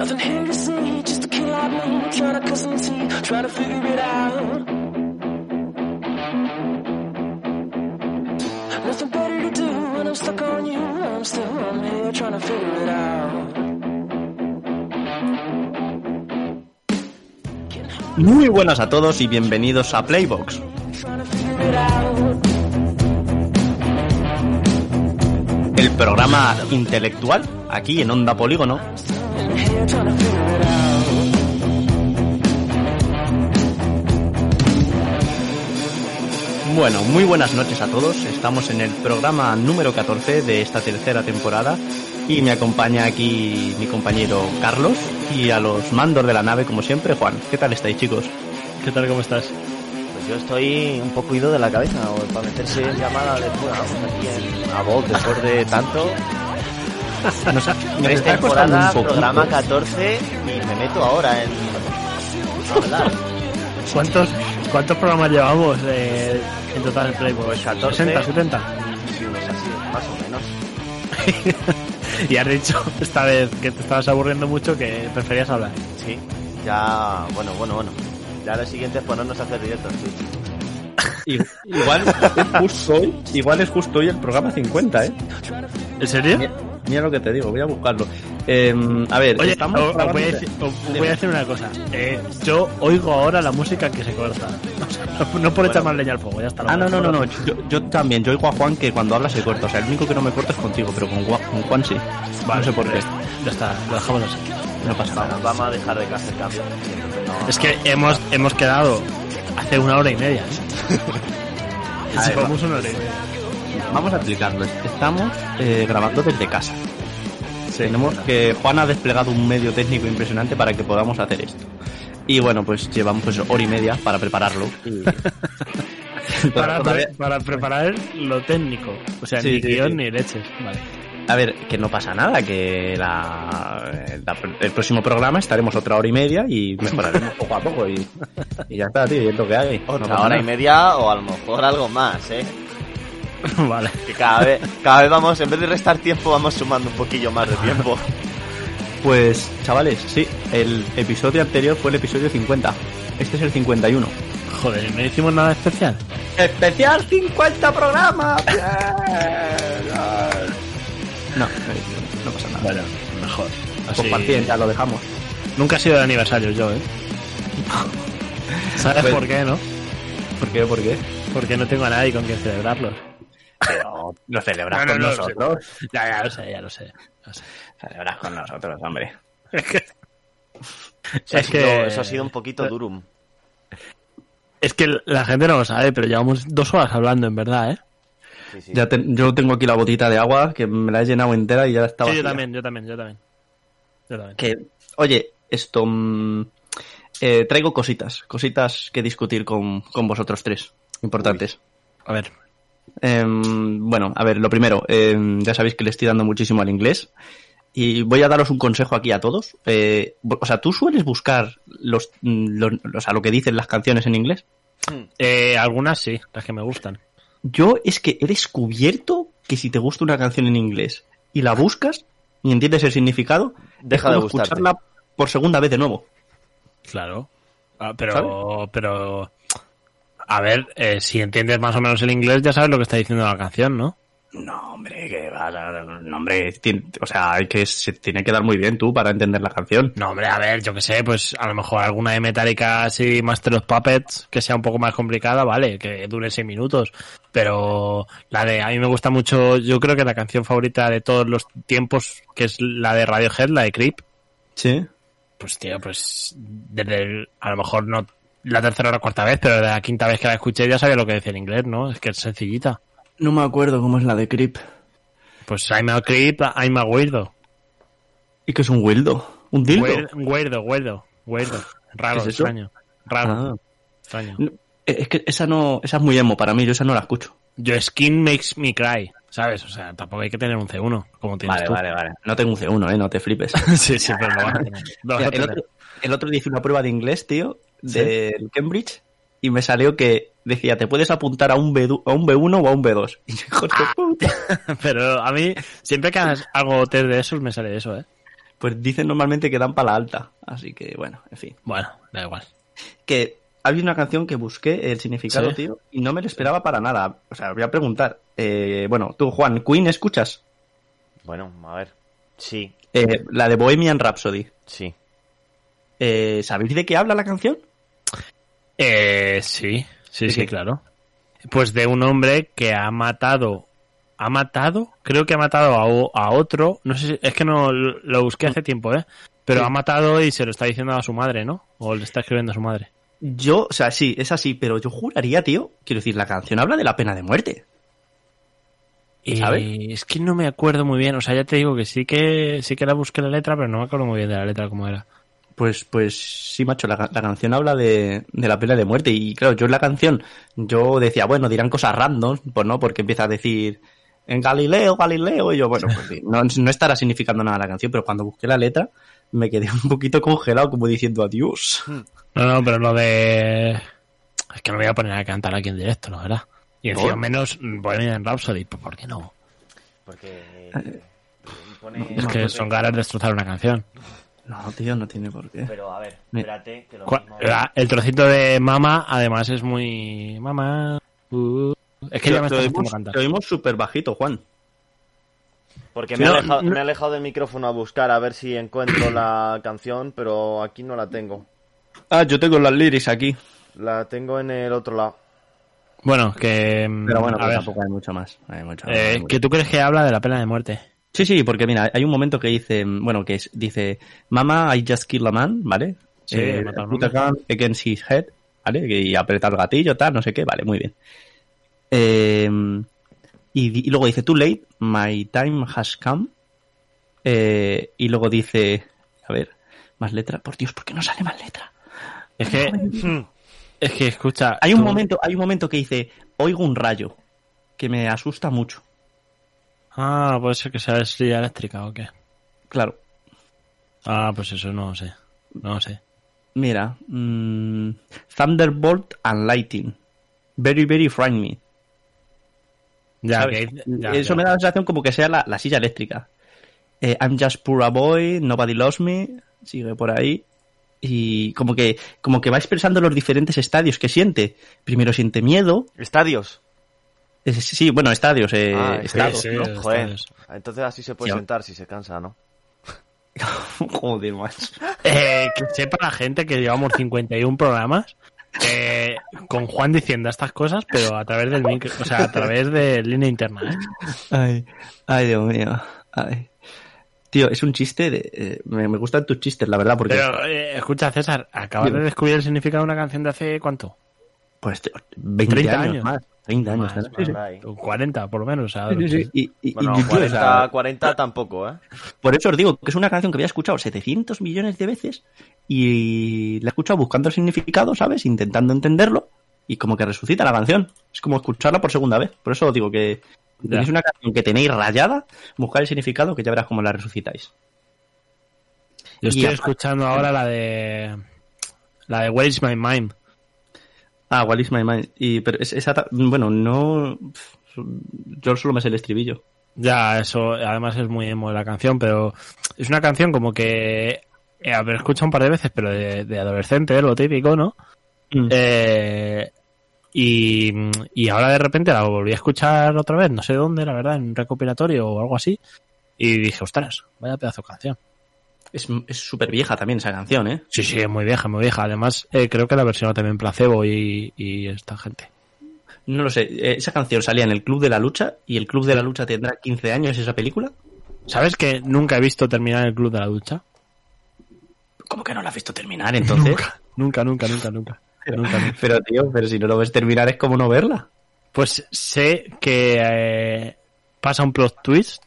Nothing here to see, just a kid me trying to cut some teeth, trying to figure it out. Nothing better to do when I'm stuck on you. I'm still I'm here trying to figure it out. Muy buenas a todos y bienvenidos a Playbox. El programa intelectual aquí en Onda Polígono here trying to figure it out. Bueno, muy buenas noches a todos. Estamos en el programa número 14 de esta tercera temporada y me acompaña aquí mi compañero Carlos y a los mandos de la nave, como siempre, Juan. ¿Qué tal estáis, chicos? ¿Qué tal? ¿Cómo estás? Pues yo estoy un poco ido de la cabeza, o para meterse en llamada de fuera, vamos aquí en a voz después de tanto. Nos, nos Tres está temporadas, un programa 14 y me meto ahora en... ¿Cuántos, cuántos programas llevamos eh, en total en Playboy? Pues 14. 60, 70. Sí, pues así, más o menos. y has dicho esta vez que te estabas aburriendo mucho que preferías hablar. Sí, ya, bueno, bueno, bueno. Ya lo siguiente es ponernos a hacer directos. I- Igual es justo hoy, igual es justo hoy el programa 50, ¿eh? ¿En serio? Mira, lo que te digo, voy a buscarlo. Eh, a ver, Oye, estamos os- os grabando- voy, a decir, voy a decir una cosa. Eh, yo oigo ahora la música que se corta. O sea, no, no por echar más leña al fuego, ya está. Ah, no, no, no, no. Yo, yo también, yo oigo a Juan que cuando habla se corta. O sea, el único que no me corta es contigo, pero con, con Juan sí. Vale, no sé por qué. Ya está, lo dejamos así. No pasa nada. Bueno, vamos a dejar de hacer cambios. No- Es que hemos, hemos quedado hace una hora y media. ¿eh? Llevamos una hora y media. Vamos a explicarlo. Estamos eh, grabando desde casa. Tenemos que Juan ha desplegado un medio técnico impresionante para que podamos hacer esto. Y bueno, pues llevamos pues hora y media para prepararlo. Y... Para, Todavía- pre- para preparar lo técnico. O sea, Sí, ni sí, guion sí. ni leches. Vale. A ver, que no pasa nada, que la, la- el próximo programa estaremos otra hora y media y mejoraremos poco a poco y, y ya está, tío, y es lo que hay. Otra hora nada. y media o a lo mejor algo más, ¿eh? vale. Que cada vez, cada vez vamos, en vez de restar tiempo, vamos sumando un poquillo más de tiempo. Pues, chavales, sí, el episodio anterior fue el episodio 50. Este es el 51. Joder, no hicimos nada especial. ¡Especial 50 programas! no, no pasa nada. Bueno, mejor. Pues paciencia, lo dejamos. Nunca ha sido de aniversario yo, ¿eh? ¿Sabes Pues- por qué, no? ¿Por qué? ¿Por qué? Porque no tengo a nadie con quien celebrarlos. Pero lo celebras No, no, con no, nosotros. Ya, ya lo sé, ya lo sé. lo sé. Celebras con nosotros, hombre. Es que, Eso, ha Es sido, que- eso ha sido un poquito durum. es que la gente no lo sabe, pero llevamos dos horas hablando, en verdad, ¿eh? Sí, sí. Ya te- yo tengo aquí la botita de agua que me la he llenado entera y ya estaba. Sí, yo también, yo también, yo también. Yo también. Que, oye, esto. mm, eh, traigo cositas, cositas que discutir con, con vosotros tres. Importantes. A ver. Em, bueno, a ver, lo primero, em, ya sabéis que le estoy dando muchísimo al inglés. Y voy a daros un consejo aquí a todos. Eh, o sea, ¿tú sueles buscar los, mm, los, o sea, lo que dicen las canciones en inglés? Eh, algunas sí, las que me gustan. Yo es que he descubierto que si te gusta una canción en inglés y la buscas y entiendes el significado, Deja de gustarte. escucharla por segunda vez de nuevo. Claro. Ah, pero, pero, a ver, eh, si entiendes más o menos el inglés, ya sabes lo que está diciendo la canción, ¿no? No, hombre, que va, no, hombre, tiene- o sea, hay que se tiene que dar muy bien tú para entender la canción. No, hombre, a ver, yo que sé, pues a lo mejor alguna de Metallica así, Master of Puppets, que sea un poco más complicada, vale, que dure seis minutos. Pero la de, a mí me gusta mucho, yo creo que la canción favorita de todos los tiempos, que es la de Radiohead, la de Creep, Sí. pues tío, pues desde el- a lo mejor no la tercera o la cuarta vez, pero la quinta vez que la escuché ya sabía lo que decía en inglés, ¿no? Es que es sencillita. No me acuerdo cómo es la de Creep. Pues I'm a creep, I'm a weirdo. ¿Y que es un wildo? ¿Un dildo? Weir- Weirdo, weirdo, weirdo. Raro, ¿Qué es extraño. Raro, Ah. extraño. No, eh, Es que esa no, esa es muy emo para mí, yo esa no la escucho. Your skin makes me cry, ¿sabes? O sea, tampoco hay que tener un C1, como tienes Vale, tú. vale, vale. No tengo un C1, eh, no te flipes. sí, sí, pero lo vas a tener. Lo vas a Mira, el, otro, el otro día hice una prueba de inglés, tío, del Cambridge, y me salió que decía, te puedes apuntar a un, B, a un B1 o a un B2. Y yo, hijo de puta. Pero a mí, siempre que hagas algo test de esos, me sale eso, ¿eh? pues dicen normalmente que dan para la alta. Así que, bueno, en fin. Bueno, da igual. Que había una canción que busqué el significado, Sí. tío, y no me lo esperaba para nada. O sea, voy a preguntar. Eh, bueno, tú, Juan, ¿Queen escuchas? Bueno, a ver. Sí, Eh, la de Bohemian Rhapsody. sí. Eh, ¿Sabéis de qué habla la canción? Eh, sí, sí, ¿De sí, qué? claro. Pues de un hombre que ha matado. ¿Ha matado? Creo que ha matado a, a otro. No sé si. Es que no lo busqué hace tiempo, ¿eh? Pero Sí. ha matado y se lo está diciendo a su madre, ¿no? O le está escribiendo a su madre. Yo, o sea, sí, es así, pero yo juraría, tío, quiero decir, la canción habla de la pena de muerte. Y ¿Sabes? es que no me acuerdo muy bien. O sea, ya te digo que sí que sí que la busqué la letra, pero no me acuerdo muy bien de la letra cómo era. Pues, pues sí, macho, la, la canción habla de, de la pena de muerte. Y claro, yo en la canción, yo decía, bueno, dirán cosas random, pues no, porque empieza a decir en Galileo, Galileo, y yo, bueno, pues sí, no, no estará significando nada la canción, pero cuando busqué la letra, me quedé un poquito congelado, como diciendo adiós. No, no, pero lo de. Es que no me voy a poner a cantar aquí en directo, ¿no? ¿Verdad? Y encima ¿Por? menos Bohemian Rhapsody, pues ¿por qué no? Porque. eh, pone- Es que son ganas de destrozar una canción. No, tío, no tiene por qué. Pero a ver, espérate, que lo mismo. la- el trocito de Mama, además, es muy. Mama. uh, es que ya me Te oímos- cantar. te oímos súper bajito, Juan. Porque me, he no, alejado, no- me he alejado del micrófono a buscar a ver si encuentro la canción, pero aquí no la tengo. Ah, yo tengo las lyrics aquí. La tengo en el otro lado. Bueno, que. mm, Pero bueno, a pues tampoco hay mucho más. Hay mucho- eh, hay mucho. que tú crees que habla de la pena de muerte. Sí, sí, porque mira, hay un momento que dice, bueno, que es, dice, Mama, I just killed a man, ¿vale? Sí, eh, put a gun against his head, ¿vale? Y aprieta el gatillo, tal, no sé qué, vale, muy bien. Eh, y, luego dice, too late, my time has come. Eh, y luego dice, a ver, más letra, por Dios, ¿por qué no sale más letra? Es que. es que, escucha. Hay un tú- momento, hay un momento que dice, oigo un rayo, que me asusta mucho. Ah, puede ser que sea estrella eléctrica o qué. Claro, Ah, pues eso no lo sé. No lo sé. Mira, mm, Thunderbolt and Lightning. Very, very frighten me. Ya, que- ya, Eso ya. me da la sensación como que sea la, la silla eléctrica. Eh, I'm just poor a boy, nobody loves me. Sigue por ahí. Y como que, como que va expresando los diferentes estadios que siente. Primero siente miedo. Estadios. Sí, bueno, estadios, eh, Ah, sí, estados, sí, ¿no? sí. Joder. Estadios. Entonces así se puede Sí. sentar si se cansa, ¿no? Joder, macho. Eh, que sepa la gente que llevamos 51 programas eh, con Juan diciendo estas cosas, pero a través del micro, o sea, a través de línea interna. ¿eh? Ay, ay, Dios mío. Ay. Tío, es un chiste de, eh, me, me gustan tus chistes, la verdad, porque... Pero, eh, escucha, César, acabas Dime. de descubrir el significado de una canción de hace cuánto? Pues tío, 20 30 años, años. más. 30 años. Más, ¿no? Sí, sí. Por ahí. 40, por lo menos. O sea, Sí, sí, sí. Y, y- y Bueno, o 40, sea, 40 tampoco, ¿eh? por eso os digo que es una canción que había escuchado 700 millones de veces y la he escuchado buscando el significado, ¿sabes? Intentando entenderlo y como que resucita la canción. Es como escucharla por segunda vez. Por eso os digo que tenéis una canción que tenéis rayada, buscad el significado que ya verás cómo la resucitáis. Yo estoy Y escuchando ahora la de. La de Where is My Mind. Ah, What is my mind? Y, pero es, esa, bueno, no... Yo solo me sé el estribillo. Ya, eso además es muy emo de la canción, pero es una canción como que eh, haber escuchado un par de veces, pero de, de adolescente, lo típico, ¿no? Mm. Eh, y, y ahora de repente la volví a escuchar otra vez, no sé dónde, la verdad, en un recopilatorio o algo así, y dije, ostras, vaya pedazo de canción. Es es súper vieja también esa canción, ¿eh? Sí, sí, es muy vieja, muy vieja. Además, eh, creo que la versión también Placebo y, y esta gente. No lo sé. eh, Esa canción salía en el Club de la Lucha y el Club de la Lucha tendrá 15 años esa película. ¿Sabes que nunca he visto terminar el Club de la Ducha? ¿Cómo que no la has visto terminar entonces? Nunca, nunca, nunca, nunca. Nunca, nunca. Pero tío, pero si no lo ves terminar es como no verla. Pues sé que eh, pasa un plot twist.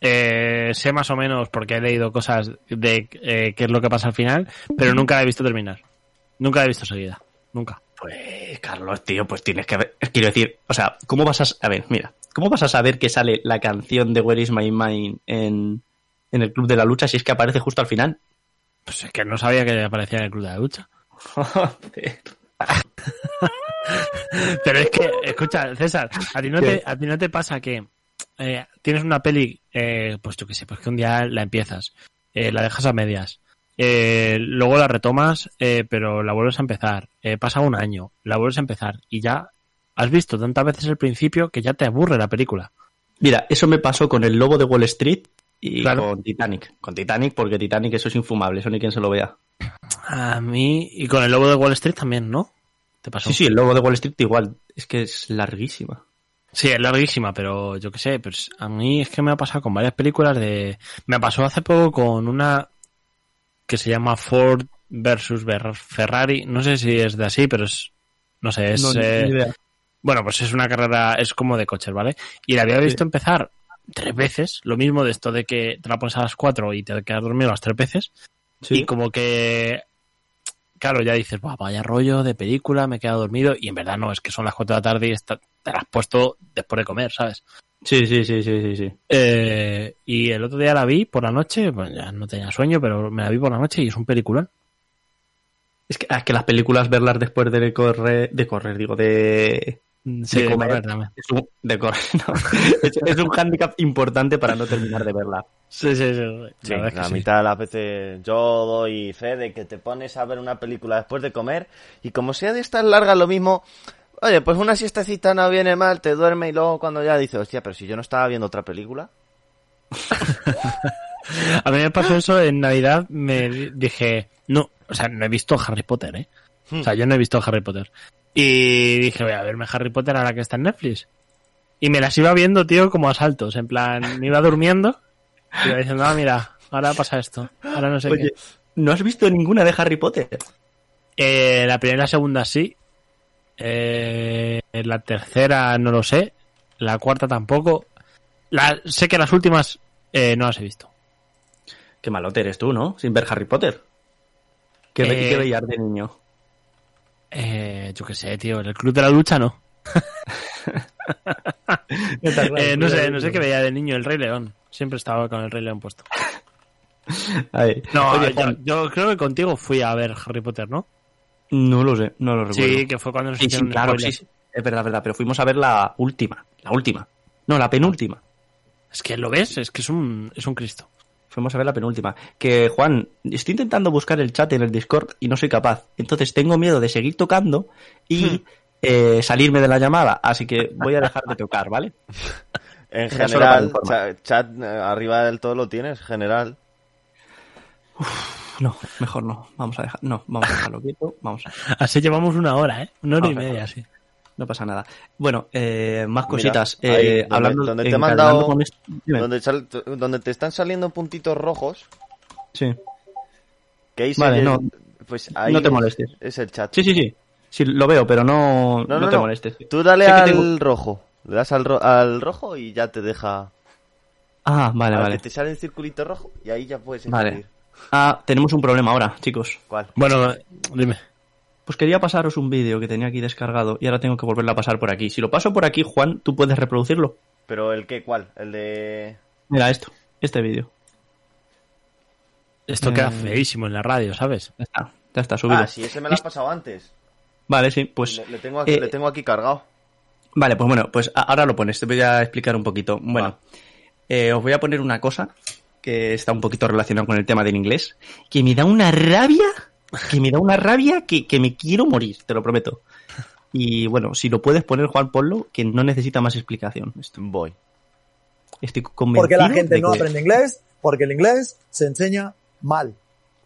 Eh, sé más o menos porque he leído cosas de eh, qué es lo que pasa al final, pero nunca la he visto terminar. Nunca la he visto seguida. Nunca. Pues Carlos, tío, pues tienes que ver. Quiero decir, o sea, ¿cómo vas a... A ver, mira, ¿cómo vas a saber que sale la canción de Where is My Mind en, en el Club de la Lucha si es que aparece justo al final? Pues es que no sabía que aparecía en el Club de la Ducha. Joder. Pero es que, escucha, César, a ti no te, a ti no te pasa que eh, tienes una peli eh, pues yo qué sé, pues que un día la empiezas, eh, la dejas a medias, eh, luego la retomas, pero la vuelves a empezar, pasa un año, la vuelves a empezar y ya has visto tantas veces el principio que ya te aburre la película. Mira, eso me pasó con el lobo de Wall Street y Claro. con Titanic. Con Titanic, porque Titanic eso es infumable, eso ni quien se lo vea. A mí, y con el lobo de Wall Street también, ¿no? ¿Te pasó? Sí, sí, el lobo de Wall Street igual. Es que es larguísima. Sí, es larguísima, pero yo qué sé, pues a mí es que me ha pasado con varias películas de... Me pasó hace poco con una que se llama Ford versus Ver- Ferrari, no sé si es de así, pero es... No sé, es... No, eh, idea. Bueno, pues es una carrera, es como de coches, ¿vale? Y la había visto empezar tres veces, lo mismo de esto de que te la pones a las cuatro y te quedas dormido las tres veces, Sí. y como que... Claro, ya dices, "Buah, vaya rollo de película, me he quedado dormido, y en verdad no, es que son las cuatro de la tarde y está- te las has puesto después de comer, ¿sabes? Sí, sí, sí, sí, sí, sí. Eh, y el otro día la vi por la noche, pues ya no tenía sueño, pero me la vi por la noche y es un peliculón. Es que, es que las películas verlas después de correr, de correr, digo, de, Sí, de comer, comer también. es un, de correr, no. es, es un hándicap importante para no terminar de verla. Sí, sí, sí. Sí, la la mitad de las veces yo doy fe de que te pones a ver una película después de comer y como sea de estas largas lo mismo, oye, pues una siestecita no viene mal, te duerme y luego cuando ya dices, hostia, pero si yo no estaba viendo otra película. A mí me pasó eso en Navidad, me di- dije, no, o sea, no he visto Harry Potter, ¿eh? O sea, yo no he visto Harry Potter. Y dije, voy a verme Harry Potter ahora que está en Netflix. Y me las iba viendo, tío, como a saltos. En plan, me iba durmiendo y iba diciendo, ah, mira, ahora pasa esto. Ahora no sé Oye, qué. ¿no has visto ninguna de Harry Potter? Eh, la primera y la segunda sí. Eh, la tercera no lo sé. La cuarta tampoco. La, sé que las últimas eh, no las he visto. Qué malote eres tú, ¿no? Sin ver Harry Potter. ¿Qué, Eh, qué veías de niño? Eh, yo qué sé, tío. El club de la lucha no. Eh, no sé, no sé qué veía de niño. El Rey León. Siempre estaba con el Rey León puesto. No, oye, yo, creo que contigo fui a ver Harry Potter, ¿no? no lo sé, no lo recuerdo. Sí, que fue cuando nos Sí, sí, hicieron claro, sí, spoiler. sí. Es verdad, verdad, pero fuimos a ver la última, la última. No, la penúltima. Es que lo ves, es que es un, es un Cristo. Fuimos a ver la penúltima. Que, Juan, estoy intentando buscar el chat en el Discord y no soy capaz. Entonces tengo miedo de seguir tocando y eh, salirme de la llamada. Así que voy a dejar de tocar, ¿vale? En general, chat, eh, arriba del todo lo tienes, general. No, mejor no. Vamos a dejar, no, vamos a dejarlo quieto. Vamos a, Así llevamos una hora, ¿eh? Una hora y Vamos media, sí. No pasa nada. Bueno, eh, más Mira, cositas. ahí, Eh, donde- hablando donde te he mandado- con esto- dime. Donde, sal- donde te están saliendo puntitos rojos, Sí. que ahí Vale, no. pues ahí No te es- molestes. Es el chat. sí, sí, sí. Sí, lo veo, pero no, no, te molestes. Tú dale Sé al tengo- rojo. Le das al, ro- al rojo y ya te deja. Ah, vale, al vale. que te sale el circulito rojo y ahí ya puedes Vale. Ah, tenemos un problema ahora, chicos. ¿Cuál? Bueno, dime. Pues quería pasaros un vídeo que tenía aquí descargado y ahora tengo que volverlo a pasar por aquí. Si lo paso por aquí, Juan, ¿tú puedes reproducirlo? Pero el qué, ¿cuál? El de. Mira esto, este vídeo. Esto Eh. queda feísimo en la radio, ¿sabes? Ya está, ya está subido. Ah, sí, ese me lo has pasado antes. Vale, sí, pues... le, le tengo aquí, eh, le tengo aquí cargado. Vale, pues bueno, pues ahora lo pones, te voy a explicar un poquito. Bueno, eh, os voy a poner una cosa que está un poquito relacionada con el tema del inglés, que me da una rabia, que me da una rabia que, que me quiero morir, te lo prometo. Y bueno, si lo puedes poner, Juan, ponlo, que no necesita más explicación. Esto. Voy. Estoy convencido Porque la gente de no que- aprende inglés, porque el inglés se enseña mal.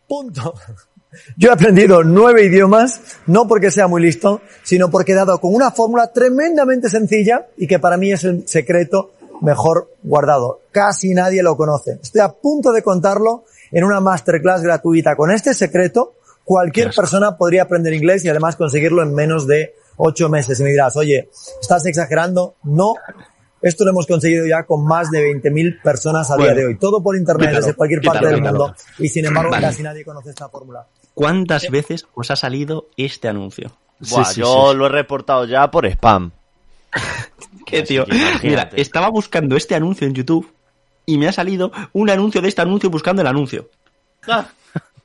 Punto. Yo he aprendido nueve idiomas, no porque sea muy listo, sino porque he dado con una fórmula tremendamente sencilla y que para mí es el secreto mejor guardado. Casi nadie lo conoce. Estoy a punto de contarlo en una masterclass gratuita. Con este secreto, cualquier persona podría aprender inglés y además conseguirlo en menos de ocho meses. Y me dirás, oye, ¿estás exagerando? No. Esto lo hemos conseguido ya con más de 20.000 personas a día de hoy. Todo por internet, quítalo, desde cualquier quítalo, parte del quítalo. mundo. Y sin embargo, Vale. casi nadie conoce esta fórmula. ¿Cuántas veces os ha salido este anuncio? Buah, sí, yo sí. lo he reportado ya por spam. ¿Qué tío? que. Mira, estaba buscando este anuncio en YouTube y me ha salido un anuncio de este anuncio buscando el anuncio.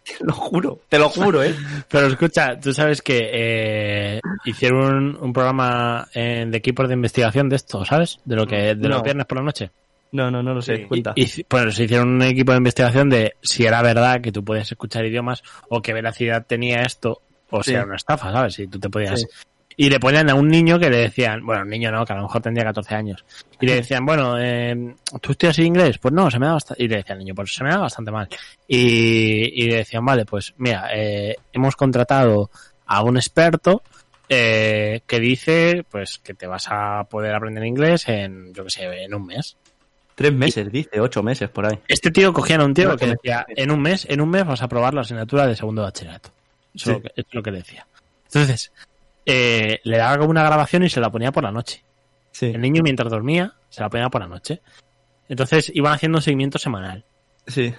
Te lo juro, te lo juro, ¿eh? Pero escucha, tú sabes que eh, hicieron un, un programa en, de equipos de investigación de esto, ¿sabes? De lo que de No. los viernes por la noche. No, no, no lo sé. Sí. Cuenta. Y, y, bueno, se hicieron un equipo de investigación de si era verdad que tú podías escuchar idiomas o qué veracidad tenía esto o si Sí. era una estafa, ¿sabes? Si tú te podías... Sí. Y le ponían a un niño que le decían, bueno, un niño no, que a lo mejor tendría 14 años. Y le decían, bueno, eh, ¿tú estudias inglés? Pues no, se me da bastante... Y le decía al niño, pues se me da bastante mal. Y, y le decían, vale, pues mira, eh, hemos contratado a un experto eh, que dice, pues, que te vas a poder aprender inglés en, yo que sé, en un mes. Tres meses, dice, ocho meses por ahí. Este tío cogían a un tío No, que decía, en un mes, en un mes vas a probar la asignatura de segundo de bachillerato. Eso Sí. es lo que decía. Entonces, eh, le daba como una grabación y se la ponía por la noche. Sí. El niño mientras dormía, se la ponía por la noche. Entonces iban haciendo un seguimiento semanal. Sí.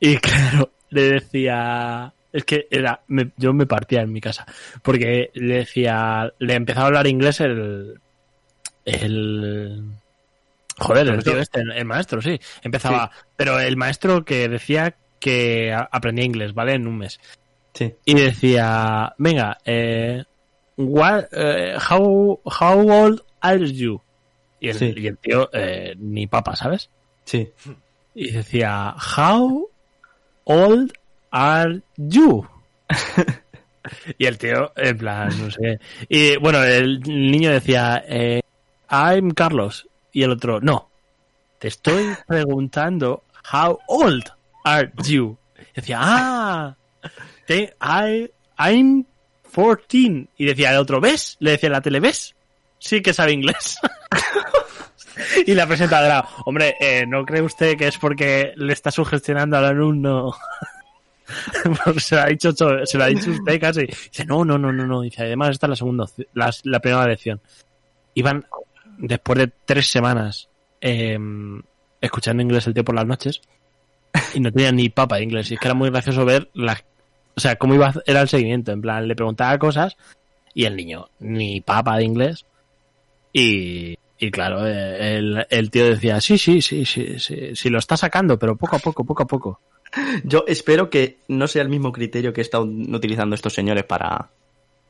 Y claro, le decía, es que era, me- yo me partía en mi casa, porque le decía, le empezaba a hablar inglés el, el, joder, el tío este, el maestro, sí, empezaba, pero el maestro que decía que aprendía inglés, ¿vale? En un mes. Sí. Y decía, venga, eh, what, eh, how, how old are you? Y el, Sí. y el tío, eh, ni papa, ¿sabes? Sí. y decía, How old are you? y el tío, en plan, no sé. Y bueno, el niño decía, eh, I'm Carlos. Y el otro, no. Te estoy preguntando, How old are you? Y decía, ah, te- I, I'm 14. Y decía el otro, ¿ves? Le decía en la tele, ¿ves? Sí que sabe inglés. Y la presentadora, hombre, eh, ¿no cree usted que es porque le está sugestionando al alumno? Porque se lo ha dicho, cho- se lo ha dicho usted casi. Dice, no, no, no, no, no. Dice, además esta es la segunda, la, primera lección. Iban, después de tres semanas, eh, escuchando inglés el tío por las noches, y no tenían ni papa de inglés. Y es que era muy gracioso ver la, o sea, cómo iba, era el seguimiento. En plan, le preguntaba cosas, y el niño, ni papa de inglés. Y, y claro, eh, el, el tío decía, sí, sí, sí, sí, sí, sí, lo está sacando, pero poco a poco, poco a poco. Yo espero que no sea el mismo criterio que están utilizando estos señores para,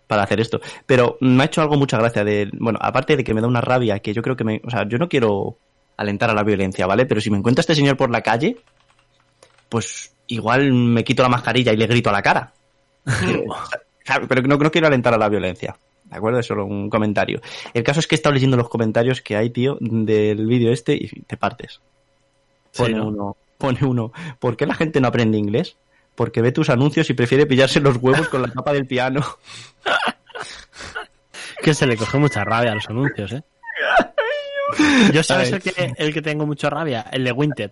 para hacer esto. Pero me ha hecho algo mucha gracia de, bueno, aparte de que me da una rabia, que yo creo que me, o sea, yo no quiero alentar a la violencia, ¿vale? Pero si me encuentro a este señor por la calle, pues igual me quito la mascarilla y le grito a la cara. Claro, pero no, no quiero alentar a la violencia. ¿De acuerdo? Es solo un comentario. El caso es que he estado leyendo los comentarios que hay, tío, del vídeo este y te partes. Sí, Pone ¿no? uno, pone uno. ¿Por qué la gente no aprende inglés? Porque ve tus anuncios y prefiere pillarse los huevos con la tapa del piano. Que se le coge mucha rabia a los anuncios, ¿eh? Yo sabes el que, el que tengo mucha rabia, el de Winted.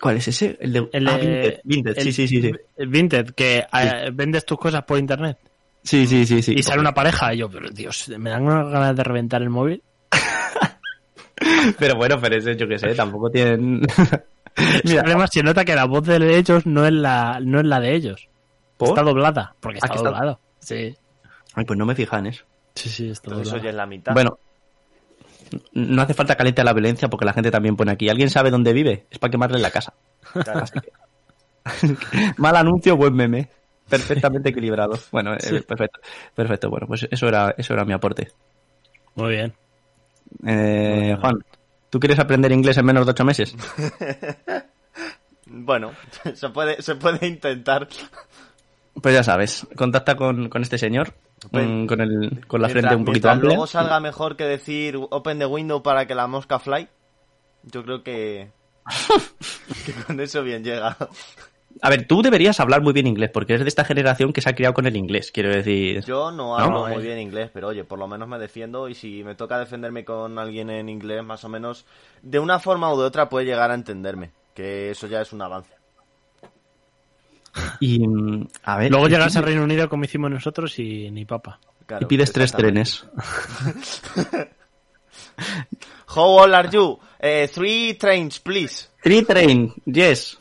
¿Cuál es ese? El de, El ah, Vinted, Vinted, sí, el- sí, sí, Vinted, que eh, vendes tus cosas por internet. Sí, sí, sí, sí. Y sale una pareja y yo, pero Dios, me dan unas ganas de reventar el móvil. Pero bueno, pero ese yo qué sé, tampoco tienen... Mira, Además, se nota que la voz de ellos no es la, no es la de ellos. ¿por? Está doblada, porque Ah, está doblado. Sí. Ay, pues no me fija en eso. Sí, sí, está Pero eso doblado. ya es la mitad. Bueno, no hace falta caliente a la violencia porque la gente también pone aquí. ¿Alguien sabe dónde vive? Es para quemarle la casa. Claro. Mal anuncio, buen meme. Perfectamente equilibrado. Bueno, eh, perfecto. Perfecto. Bueno, pues eso era, eso era mi aporte. Muy bien. Eh, Juan, ¿tú quieres aprender inglés en menos de ocho meses? Bueno, se puede, se puede intentar. Pues ya sabes, contacta con, con este señor, Pues, mm, con, el, con la Mientras- frente un poquito amplia. luego salga mejor que decir open the window para que la mosca fly. Yo creo que, que con eso bien llega. A ver, tú deberías hablar muy bien inglés porque eres de esta generación que se ha criado con el inglés, quiero decir. Yo no No, hablo eh. muy bien inglés, pero oye, por lo menos me defiendo y si me toca defenderme con alguien en inglés, más o menos, de una forma u de otra puede llegar a entenderme, que eso ya es un avance. Y, mm, a ver, Luego llegas al Reino Unido como hicimos nosotros y ni papa. Claro, y pides tres trenes. How old are you? Eh, three trains, please. Three train, yes.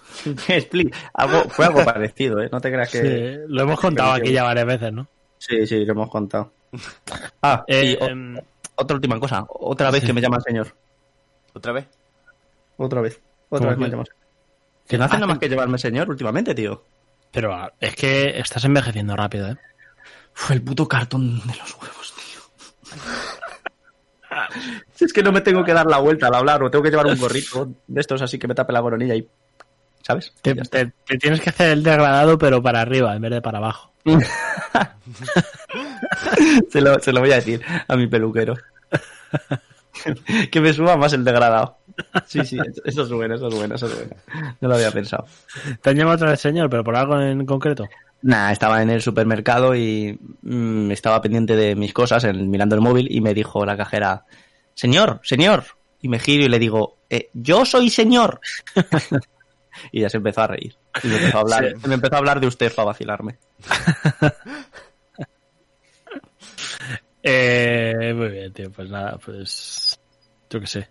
Yes, please. Algo, fue algo parecido, ¿eh? No te creas que... Sí, lo hemos contado aquí ya varias veces, ¿no? Sí, sí, lo hemos contado. Ah, Eh, y o- em, otra última cosa. Otra vez Sí. que me llama el señor. ¿Otra vez? Otra vez. Otra ¿Cómo vez me que? llama. Que no hace nada más que llevarme el señor últimamente, tío. Pero ah, es que estás envejeciendo rápido, ¿eh? Fue el puto cartón de los huevos, tío. Si es que no me tengo que dar la vuelta al hablar, o tengo que llevar un gorrito de estos así que me tape la coronilla y. ¿Sabes? Te- te tienes que hacer el degradado, pero para arriba en vez de para abajo. se, lo, se lo voy a decir a mi peluquero. que me suba más el degradado. Sí, sí, eso es bueno, eso es bueno, eso es bueno. No lo había pensado. Te han llamado otra vez señor, pero por algo en concreto. Nah, estaba en el supermercado y mm, estaba pendiente de mis cosas, en- mirando el móvil, y me dijo la cajera, señor, señor. Y me giro y le digo, "Eh, yo soy señor. y ya se empezó a reír. Y me empezó a hablar, me empezó a hablar de usted para vacilarme. Eh, muy bien, tío. Pues nada, pues. Yo qué sé.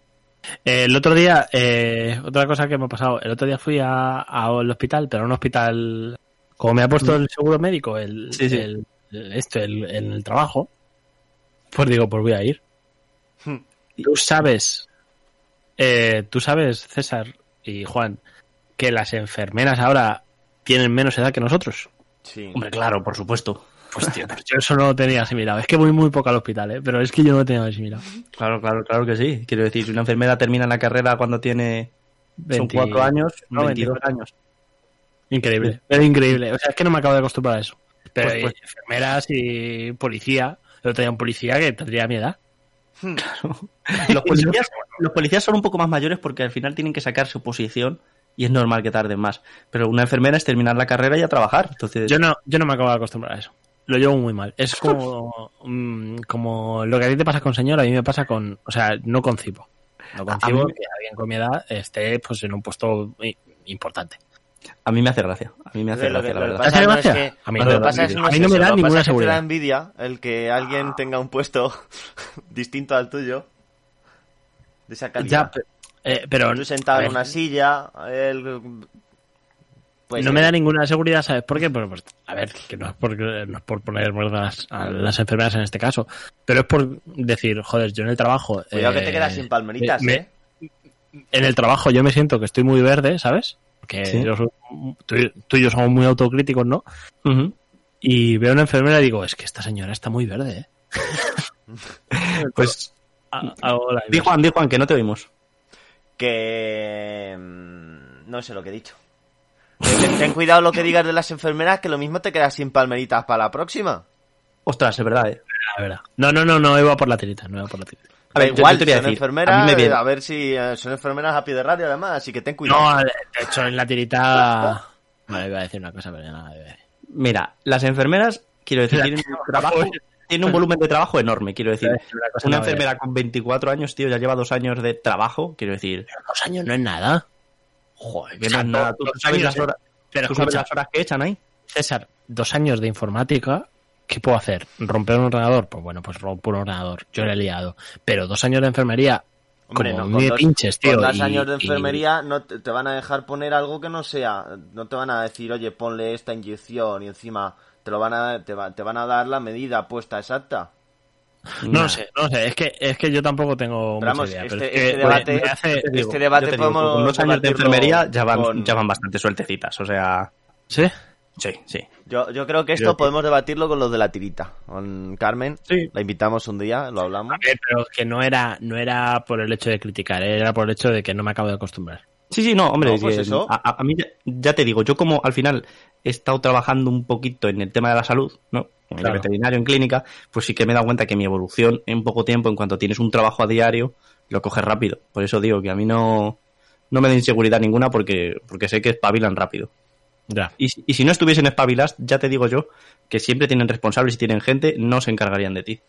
Eh, el otro día, eh, otra cosa que me ha pasado. El otro día fui a, a- al hospital, pero a un hospital. Como me ha puesto el seguro médico, el, Sí, sí. el- el- este, el- trabajo, pues digo, pues voy a ir. Tú sabes, eh, tú sabes, César y Juan, que las enfermeras ahora tienen menos edad que nosotros. Sí. Hombre, claro, por supuesto. Hostia, pues yo eso no lo tenía asimilado. Es que voy muy poco al hospital, ¿eh? pero es que yo no lo tenía asimilado. Claro, claro, claro que sí. Quiero decir, si una enfermera termina la carrera cuando tiene son 20 cuatro años, no, 22 24. años. Increíble, pero increíble. O sea, es que no me acabo de acostumbrar a eso. Pero Pues, pues. enfermeras y policía. Otro día un policía que tendría mi edad. Los policías, los policías son un poco más mayores porque al final tienen que sacar su posición y es normal que tarden más. Pero una enfermera es terminar la carrera y a trabajar. Entonces, Yo no, yo no me acabo de acostumbrar a eso. Lo llevo muy mal. Es como, mm, como lo que a ti te pasa con señor, a mí me pasa con, o sea, no concibo. No concibo mí- que alguien con mi edad esté pues en un puesto i- importante. a mí me hace gracia. A mí me hace Lo que- gracia, la verdad. ¿Te hace pasa no es gracia? que- A mí no, que no, pasa es a no mí es no me da ninguna pasa es que te seguridad. da envidia el que alguien tenga un puesto distinto al tuyo. De esa calidad. Ya, pe- eh, pero Tú sentado en una silla, él... Pues no eh, me da ninguna seguridad, ¿sabes por qué? Pues, pues, a ver, que no es, por, no es por poner muerdas a las enfermeras en este caso, pero es por decir, joder, yo en el trabajo... Cuidado que eh, te quedas sin palmeritas, me- ¿eh? En el trabajo yo me siento que estoy muy verde, ¿sabes? Porque Sí. yo soy- tú, y- tú y yo somos muy autocríticos, ¿no? Y veo a una enfermera y digo, es que esta señora está muy verde, ¿eh? Pues A- la di. Juan, di Juan, que no te oímos. Que... mm, No sé lo que he dicho. Que ten, ten cuidado lo que digas de las enfermeras, que lo mismo te quedas sin palmeritas para la próxima. Ostras, es verdad, eh. La verdad. No, no, no, no iba por la tirita, no iba por la tirita. A ver, igual, yo te voy a son decir, enfermeras, a mí me viene- a ver si eh, son enfermeras a pie de radio además, así que ten cuidado. No, de hecho en la tirita... Bueno, iba a decir una cosa, pero ya nada. Mira, las enfermeras, quiero decir, tienen un trabajo, tienen un volumen de trabajo enorme, quiero decir. Una enfermera con 24 años, tío, ya lleva dos años de trabajo, quiero decir. Dos años no es nada. Joder, que no es nada. ¿Tú, sabes años, las horas, Pero tú sabes escucha, las horas que echan ahí? César, dos años de informática, ¿qué puedo hacer? ¿Romper un ordenador? Pues bueno, pues rompo un ordenador. Yo lo he liado. Pero dos años de enfermería, Hombre, como no, me dos- pinches, tío. Con dos años de y- enfermería no te, te van a dejar poner algo que no sea, no te van a decir, oye, ponle esta inyección y encima te lo van a, te, va- te van a dar la medida puesta exacta. No Nah. lo sé, no lo sé. Es que, es que yo tampoco tengo Pero mucha vamos, idea. este- pero es que este debate- hace- digo, este debate digo, podemos con dos años de enfermería ya van, con- ya van bastante sueltecitas, o sea, ¿Sí? sí, sí. Yo, yo creo que esto Creo que- podemos debatirlo con los de la tirita. Con Carmen, Sí. la invitamos un día, lo hablamos. A ver, pero que no era, no era por el hecho de criticar, era por el hecho de que no me acabo de acostumbrar. Sí, sí, no, hombre, No, pues eso. A, a- a mí ya, ya te digo, yo como al final he estado trabajando un poquito en el tema de la salud, ¿no? En el veterinario, en clínica, pues sí que me he dado cuenta que mi evolución en poco tiempo, en cuanto tienes un trabajo a diario, lo coges rápido. Por eso digo que a mí no, no me da inseguridad ninguna porque, porque sé que espabilan rápido. Ya. Y, si- y si no estuviesen espabiladas, ya te digo yo, que siempre tienen responsables y tienen gente, no se encargarían de ti.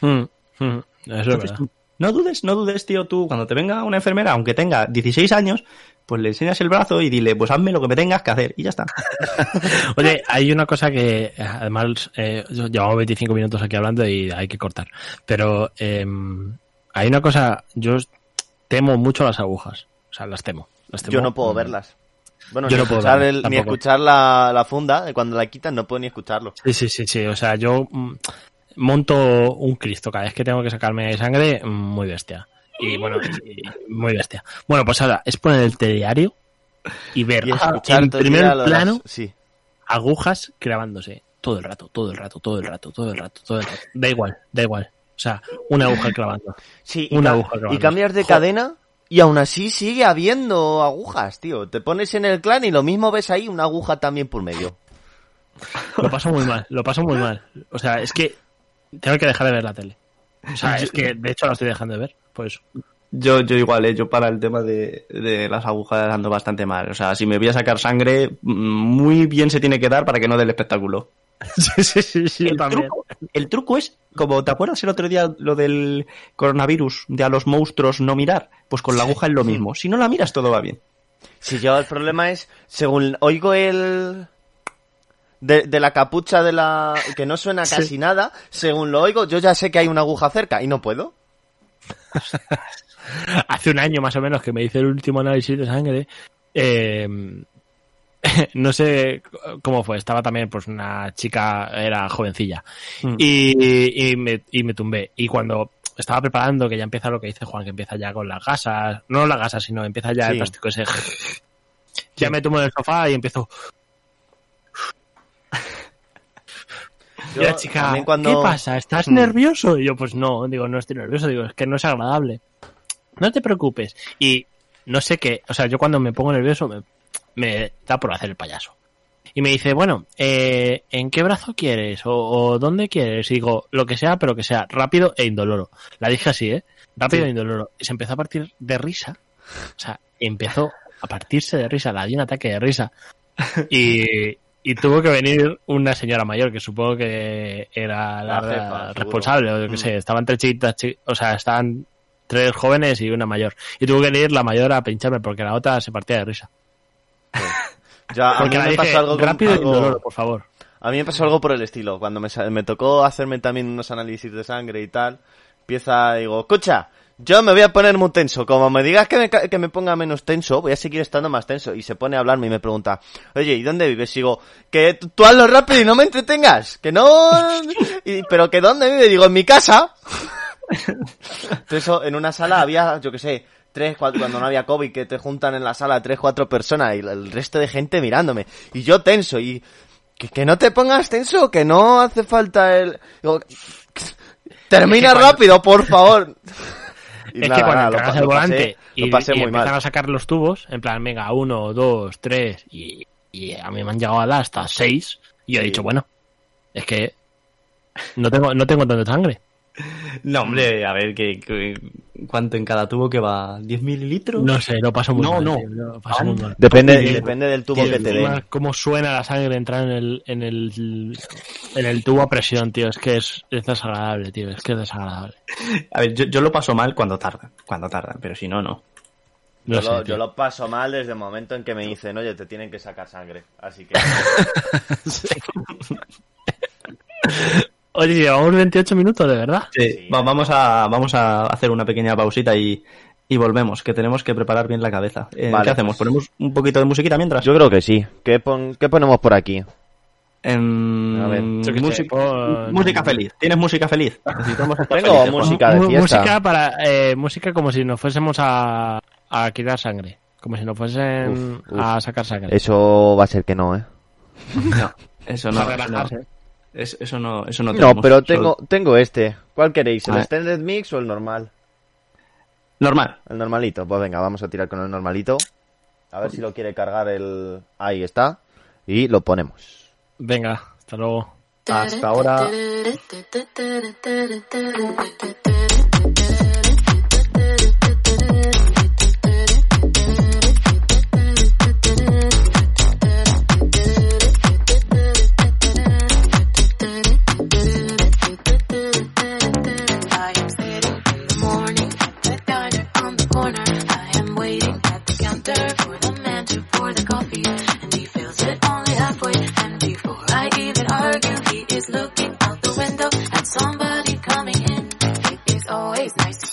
Mm, mm, Eso es Entonces, verdad. tú- no dudes, no dudes, tío, tú, cuando te venga una enfermera, aunque tenga 16 años, pues le enseñas el brazo y dile, pues hazme lo que me tengas que hacer, y ya está. Oye, hay una cosa que además eh, llevamos 25 minutos aquí hablando y hay que cortar. Pero eh, hay una cosa, yo temo mucho las agujas. O sea, las temo. Las temo. Yo no puedo verlas. Bueno, Yo ni, no puedo escuchar, verlas, el- ni escuchar la, la funda, de cuando la quitan no puedo ni escucharlo. Sí, sí, sí, sí. O sea, yo mm, monto un Cristo cada vez que tengo que sacarme sangre, mm, muy bestia. Y bueno, y- y muy bestia. Bueno, pues ahora es poner el telediario y ver Y escuchar en primer las- plano Sí. agujas clavándose todo el rato, todo el rato, todo el rato, todo el rato, todo el rato. Da igual, da igual. O sea, una aguja clavando. Sí, y, Una ca- aguja clavando. y cambias de Joder. cadena y aún así sigue habiendo agujas, tío. Te pones en el clan y lo mismo ves ahí una aguja también por medio. Lo paso muy mal, lo paso muy mal. O sea, es que tengo que dejar de ver la tele. O sea, es que de hecho la estoy dejando de ver, por eso. Yo, yo igual, ¿eh? yo para el tema de, de las agujas ando bastante mal. O sea, si me voy a sacar sangre, mm, muy bien se tiene que dar para que no dé el espectáculo. Sí, sí, sí, el, también. truco, el truco es, como te acuerdas el otro día lo del coronavirus, de a los monstruos no mirar, pues con la aguja es lo mismo. Si no la miras, todo va bien. Si yo el problema es, según oigo el... De, de la capucha de la... que no suena casi nada, según lo oigo, yo ya sé que hay una aguja cerca y no puedo. Hace un año más o menos que me hice el último análisis de sangre. eh, no sé cómo fue, estaba también pues una chica, era jovencilla. Mm. Y, y, me, y me tumbé. Y cuando estaba preparando, que ya empieza lo que dice Juan, que empieza ya con las gasas, no las gasas, sino empieza ya Sí. el plástico ese. Ya me tumbo en el sofá y empiezo. Yo Y la chica, cuando- ¿qué pasa? ¿Estás Mm. nervioso? Y yo, pues no, digo, no estoy nervioso, digo, es que no es agradable. No te preocupes. Y no sé qué, o sea, yo cuando me pongo nervioso me, me da por hacer el payaso. Y me dice, bueno, eh, ¿en qué brazo quieres? O, o dónde quieres? Y digo, lo que sea, pero que sea rápido e indoloro. La dije así, ¿eh? Rápido e indoloro. Y se empezó a partir de risa. O sea, empezó a partirse de risa, la di un ataque de risa. Y, y tuvo que venir una señora mayor, que supongo que era la, La jefa, seguro. responsable, o yo qué Mm. sé. Estaban tres chiquitas, chi- o sea, estaban tres jóvenes y una mayor. Y tuvo que venir la mayor a pincharme porque la otra se partía de risa. Ya, a mí Porque me dije, pasó algo, rápido y por favor. A mí me pasó algo por el estilo. Cuando me, me tocó hacerme también unos análisis de sangre y tal, empieza, digo, escucha, yo me voy a poner muy tenso. Como me digas que me, que me ponga menos tenso, voy a seguir estando más tenso. Y se pone a hablarme y me pregunta, oye, ¿y dónde vives? Y digo, que tú, hazlo rápido y no me entretengas. Que no... Y, pero que ¿dónde vive? Digo, en mi casa. Entonces, eso, en una sala había, yo qué sé, tres, cuatro, cuando no había COVID, que te juntan en la sala tres, cuatro personas y el resto de gente mirándome. Y yo tenso, y que, que no te pongas tenso, que no hace falta el... Digo, termina que rápido, por favor. Y es nada, que cuando nada, entregas el lo pasé- volante y, lo pasé y muy empiezan mal. a sacar los tubos, en plan, venga, uno, dos, tres, y, y a mí me han llegado a dar hasta seis, y yo he Sí. dicho, bueno, es que no tengo, no tengo tanta sangre. No, hombre, a ver, ¿qué, qué- cuánto en cada tubo que va? ¿10 mililitros? No sé, lo paso muy No, mal. no. tío, lo paso muy mal. Depende, depende del tubo y que te den. cómo suena la sangre entrar en el, en el, en el tubo a presión, tío, es que es, es desagradable, tío, es que es desagradable. A ver, yo, yo lo paso mal cuando tardan, cuando tardan, pero si no, no. No yo, sé, lo, tío. yo lo paso mal desde el momento en que me dicen, oye, te tienen que sacar sangre. Así que... Oye, llevamos 28 minutos, de verdad. Sí. Va- vamos, a, vamos a hacer una pequeña pausita y, y volvemos, que tenemos que preparar bien la cabeza. Eh, Vale, ¿Qué hacemos? pues- ¿Ponemos un poquito de musiquita mientras? Yo creo que sí. ¿Qué, pon- qué ponemos por aquí? Em, A ver, música, pon- música feliz. ¿Tienes música feliz? Necesitamos Tengo felices, música de fiesta. música para eh, música como si nos fuésemos a, a quitar sangre como si nos fuesen Uf, uf. a sacar sangre Eso va a ser que no, ¿eh? No, eso no. Para eso no. Es- eso no, eso no No, tenemos. pero Solo- tengo, tengo este. ¿Cuál queréis? ¿El A ver. Extended Mix o el normal? Normal. El normalito. Pues venga, vamos a tirar con el normalito. A ver si lo quiere cargar el... Ahí está. Y lo ponemos. venga hasta luego Hasta ahora.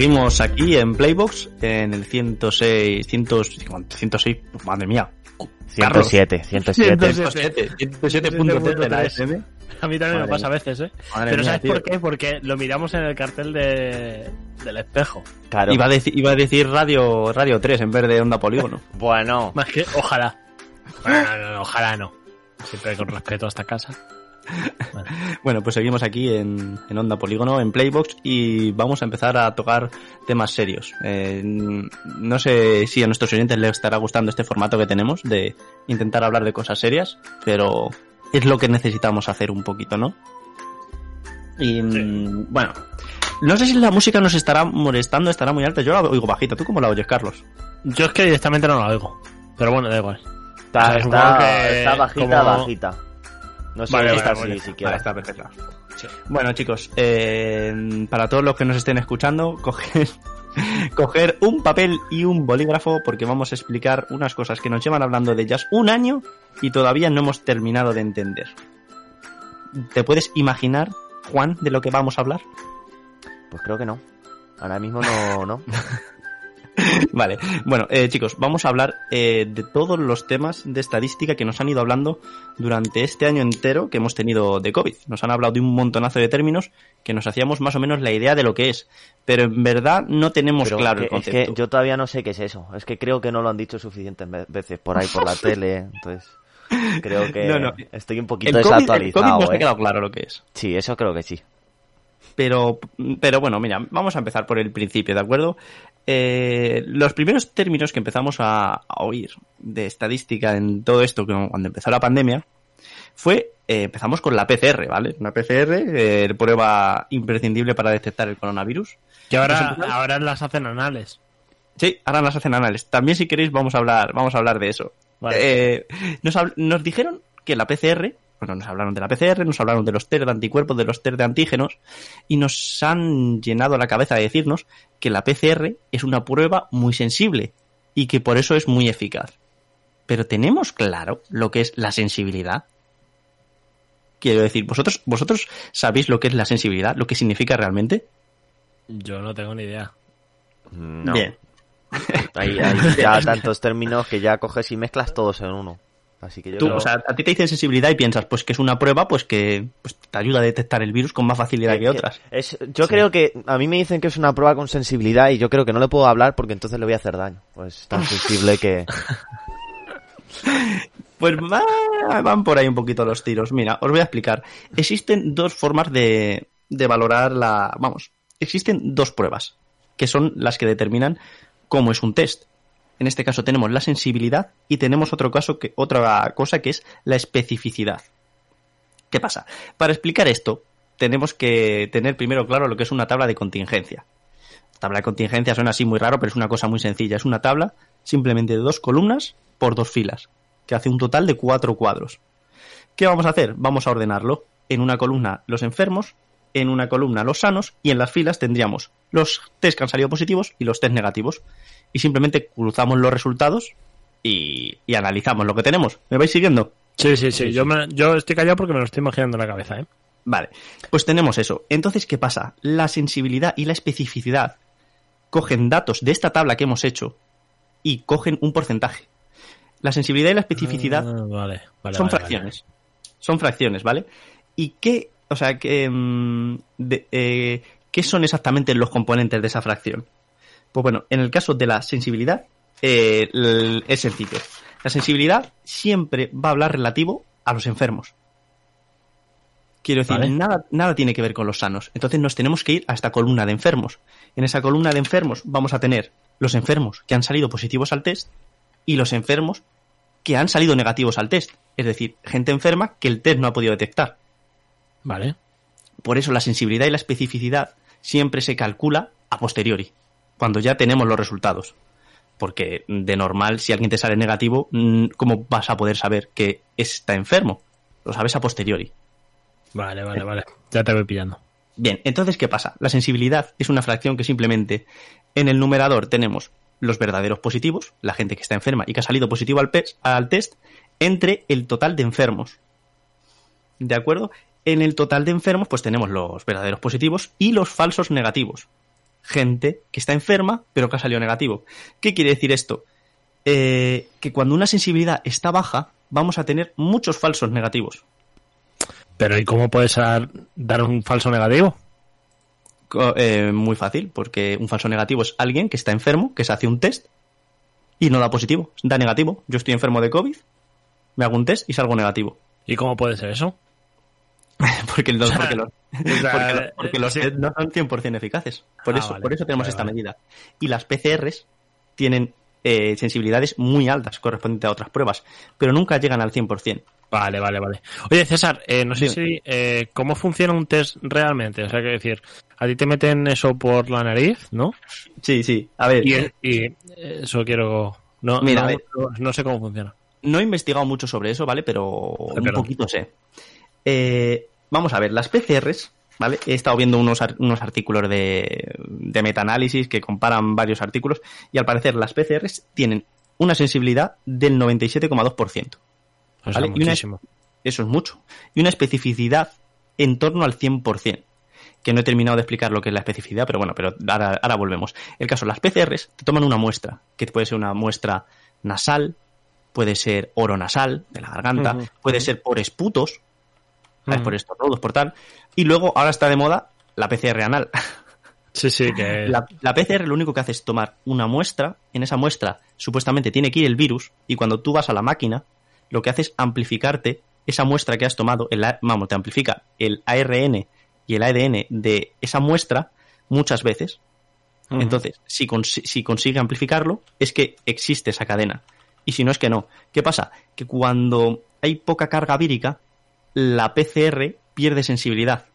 Seguimos aquí en Playbox, en el 106, 100, 106, madre mía. 107, 107. 107, 107.3 de la FM. A mí también me pasa a veces, ¿eh? Madre Pero mía, ¿sabes tío. por qué? Porque lo miramos en el cartel de, del espejo. Claro. Iba a, decir, iba a decir radio, radio 3 en vez de onda polígono. Bueno, Más que, ojalá. Bueno, no, no, no, ojalá no. Siempre con respeto a esta casa. Bueno, pues seguimos aquí en, en Onda Polígono, en Playbox, y vamos a empezar a tocar temas serios. Eh, no sé si a nuestros oyentes les estará gustando este formato que tenemos de intentar hablar de cosas serias, pero es lo que necesitamos hacer un poquito, ¿no? Y bueno, no sé si la música nos estará molestando, estará muy alta. Yo la oigo bajita. ¿Tú cómo la oyes, Carlos? Yo es que directamente no lo oigo. Pero bueno, da igual. está, O sea, supongo está, que está bajita, como- bajita. No sé Vale, está vale. así, si Vale, quieres. está perfecto. Bueno, chicos, eh, para todos los que nos estén escuchando, coger, coger un papel y un bolígrafo porque vamos a explicar unas cosas que nos llevan hablando de ellas un año y todavía no hemos terminado de entender. ¿Te puedes imaginar, Juan, de lo que vamos a hablar? Pues creo que no. Ahora mismo no, no. Vale, bueno, eh, chicos, vamos a hablar eh, de todos los temas de estadística que nos han ido hablando durante este año entero que hemos tenido de COVID. Nos han hablado de un montonazo de términos que nos hacíamos más o menos la idea de lo que es, pero en verdad no tenemos Pero claro que- el es concepto. que yo todavía no sé qué es eso. Es que creo que no lo han dicho suficientes ve- veces por ahí, por la tele. Entonces, creo que No, no. estoy un poquito El COVID, el COVID desactualizado. nos ha ¿eh? quedado claro lo que es. Sí, eso creo que sí. Pero, pero bueno, mira, vamos a empezar por el principio, ¿de acuerdo? Eh, los primeros términos que empezamos a, a oír de estadística en todo esto, cuando empezó la pandemia, fue, eh, empezamos con la PCR, ¿vale? Una PCR, eh, prueba imprescindible para detectar el coronavirus. Que ahora, ahora las hacen anales. Sí, ahora las hacen anales. También si queréis vamos a hablar, vamos a hablar de eso. Vale. Eh, nos dijeron que la PCR, bueno, nos hablaron de la PCR, nos hablaron de los test de anticuerpos, de los test de antígenos, y nos han llenado la cabeza de decirnos que la PCR es una prueba muy sensible y que por eso es muy eficaz. Pero tenemos claro lo que es la sensibilidad. Quiero decir, vosotros, vosotros sabéis lo que es la sensibilidad, lo que significa realmente. Yo no tengo ni idea. No. Bien. Hay, hay ya tantos términos que ya coges y mezclas todos en uno. Así que yo Tú, creo- o sea, a ti te dicen sensibilidad y piensas, pues que es una prueba, pues que pues, te ayuda a detectar el virus con más facilidad que otras. es- yo creo que a mí me dicen que es una prueba con sensibilidad y yo creo que no le puedo hablar porque entonces le voy a hacer daño. Pues tan sensible que... Pues va- van por ahí un poquito los tiros. Mira, os voy a explicar. Existen dos formas de, de valorar la... Vamos, existen dos pruebas, que son las que determinan cómo es un test. En este caso tenemos la sensibilidad y tenemos otro caso que, otra cosa que es la especificidad. ¿Qué pasa? Para explicar esto, tenemos que tener primero claro lo que es una tabla de contingencia. Tabla de contingencia suena así muy raro, pero es una cosa muy sencilla. Es una tabla simplemente de dos columnas por dos filas, que hace un total de cuatro cuadros. ¿Qué vamos a hacer? Vamos a ordenarlo. En una columna los enfermos, en una columna los sanos y en las filas tendríamos los test que han salido positivos y los test negativos. Y simplemente cruzamos los resultados y, y analizamos lo que tenemos. ¿Me vais siguiendo? Sí, sí, sí. Yo, me- yo estoy callado porque me lo estoy imaginando en la cabeza, ¿eh? Vale, pues tenemos eso. Entonces, ¿qué pasa? La sensibilidad y la especificidad cogen datos de esta tabla que hemos hecho y cogen un porcentaje. La sensibilidad y la especificidad Ah, vale, vale, son vale, fracciones. Son fracciones, ¿vale? ¿Y qué, o sea, que, de- eh, qué son exactamente los componentes de esa fracción? Pues bueno, en el caso de la sensibilidad, eh, es sencillo. La sensibilidad siempre va a hablar relativo a los enfermos. Quiero decir, Vale. nada, nada tiene que ver con los sanos. Entonces nos tenemos que ir a esta columna de enfermos. En esa columna de enfermos vamos a tener los enfermos que han salido positivos al test y los enfermos que han salido negativos al test. Es decir, gente enferma que el test no ha podido detectar. Vale. Por eso la sensibilidad y la especificidad siempre se calcula a posteriori, cuando ya tenemos los resultados. Porque de normal, si alguien te sale negativo, mm, ¿cómo vas a poder saber que está enfermo? Lo sabes a posteriori. Vale, vale, vale. Ya te voy pillando. Bien, entonces, ¿qué pasa? La sensibilidad es una fracción que simplemente en el numerador tenemos los verdaderos positivos, la gente que está enferma y que ha salido positivo al, al test, entre el total de enfermos. ¿De acuerdo? En el total de enfermos, pues tenemos los verdaderos positivos y los falsos negativos. Gente que está enferma, pero que ha salido negativo. ¿Qué quiere decir esto? Eh, que cuando una sensibilidad está baja, vamos a tener muchos falsos negativos. Pero ¿y cómo puedes dar, un falso negativo? Eh, muy fácil, porque un falso negativo es alguien que está enfermo, que se hace un test y no da positivo, da negativo. Yo estoy enfermo de COVID, me hago un test y salgo negativo. ¿Y cómo puede ser eso? porque los, porque los, porque los- porque los sí. no son 100% eficaces. Por, Ah, eso, vale. por eso tenemos Vale, esta vale. medida. Y las PCRs tienen eh, sensibilidades muy altas correspondientes a otras pruebas, pero nunca llegan al 100%. Vale, vale, vale. Oye, César, eh, no sé Dime. si... eh, ¿Cómo funciona un test realmente? O sea, que decir, a ti te meten eso por la nariz, ¿no? Sí, sí. A ver, Y, y eso quiero... No, Mira, no, a ver. no- no sé cómo funciona. No he investigado mucho sobre eso, ¿vale? Pero un perdón. poquito sé. Eh, vamos a ver, las PCRs, ¿vale? He estado viendo unos, unos artículos de, de metaanálisis que comparan varios artículos y al parecer las PCRs tienen una sensibilidad del 97,2%. O sea, Vale, y una- muchísimo. Eso es mucho. Y una especificidad en torno al 100%. Que no he terminado de explicar lo que es la especificidad, pero bueno, pero ahora, ahora volvemos. El caso, las PCRs te toman una muestra, que puede ser una muestra nasal, puede ser oronasal, de la garganta, puede ser por esputos, ¿sabes? Ujú. por estornudos, por tal. Y luego, ahora está de moda la PCR anal. Sí, sí, que... La, la PCR lo único que hace es tomar una muestra, en esa muestra supuestamente tiene que ir el virus, y cuando tú vas a la máquina, lo que hace es amplificarte esa muestra que has tomado, el, vamos, te amplifica el ARN y el ADN de esa muestra muchas veces. Entonces, si, si consigue amplificarlo, es que existe esa cadena. Y si no, es que no. ¿Qué pasa? Que cuando hay poca carga vírica, la PCR pierde sensibilidad.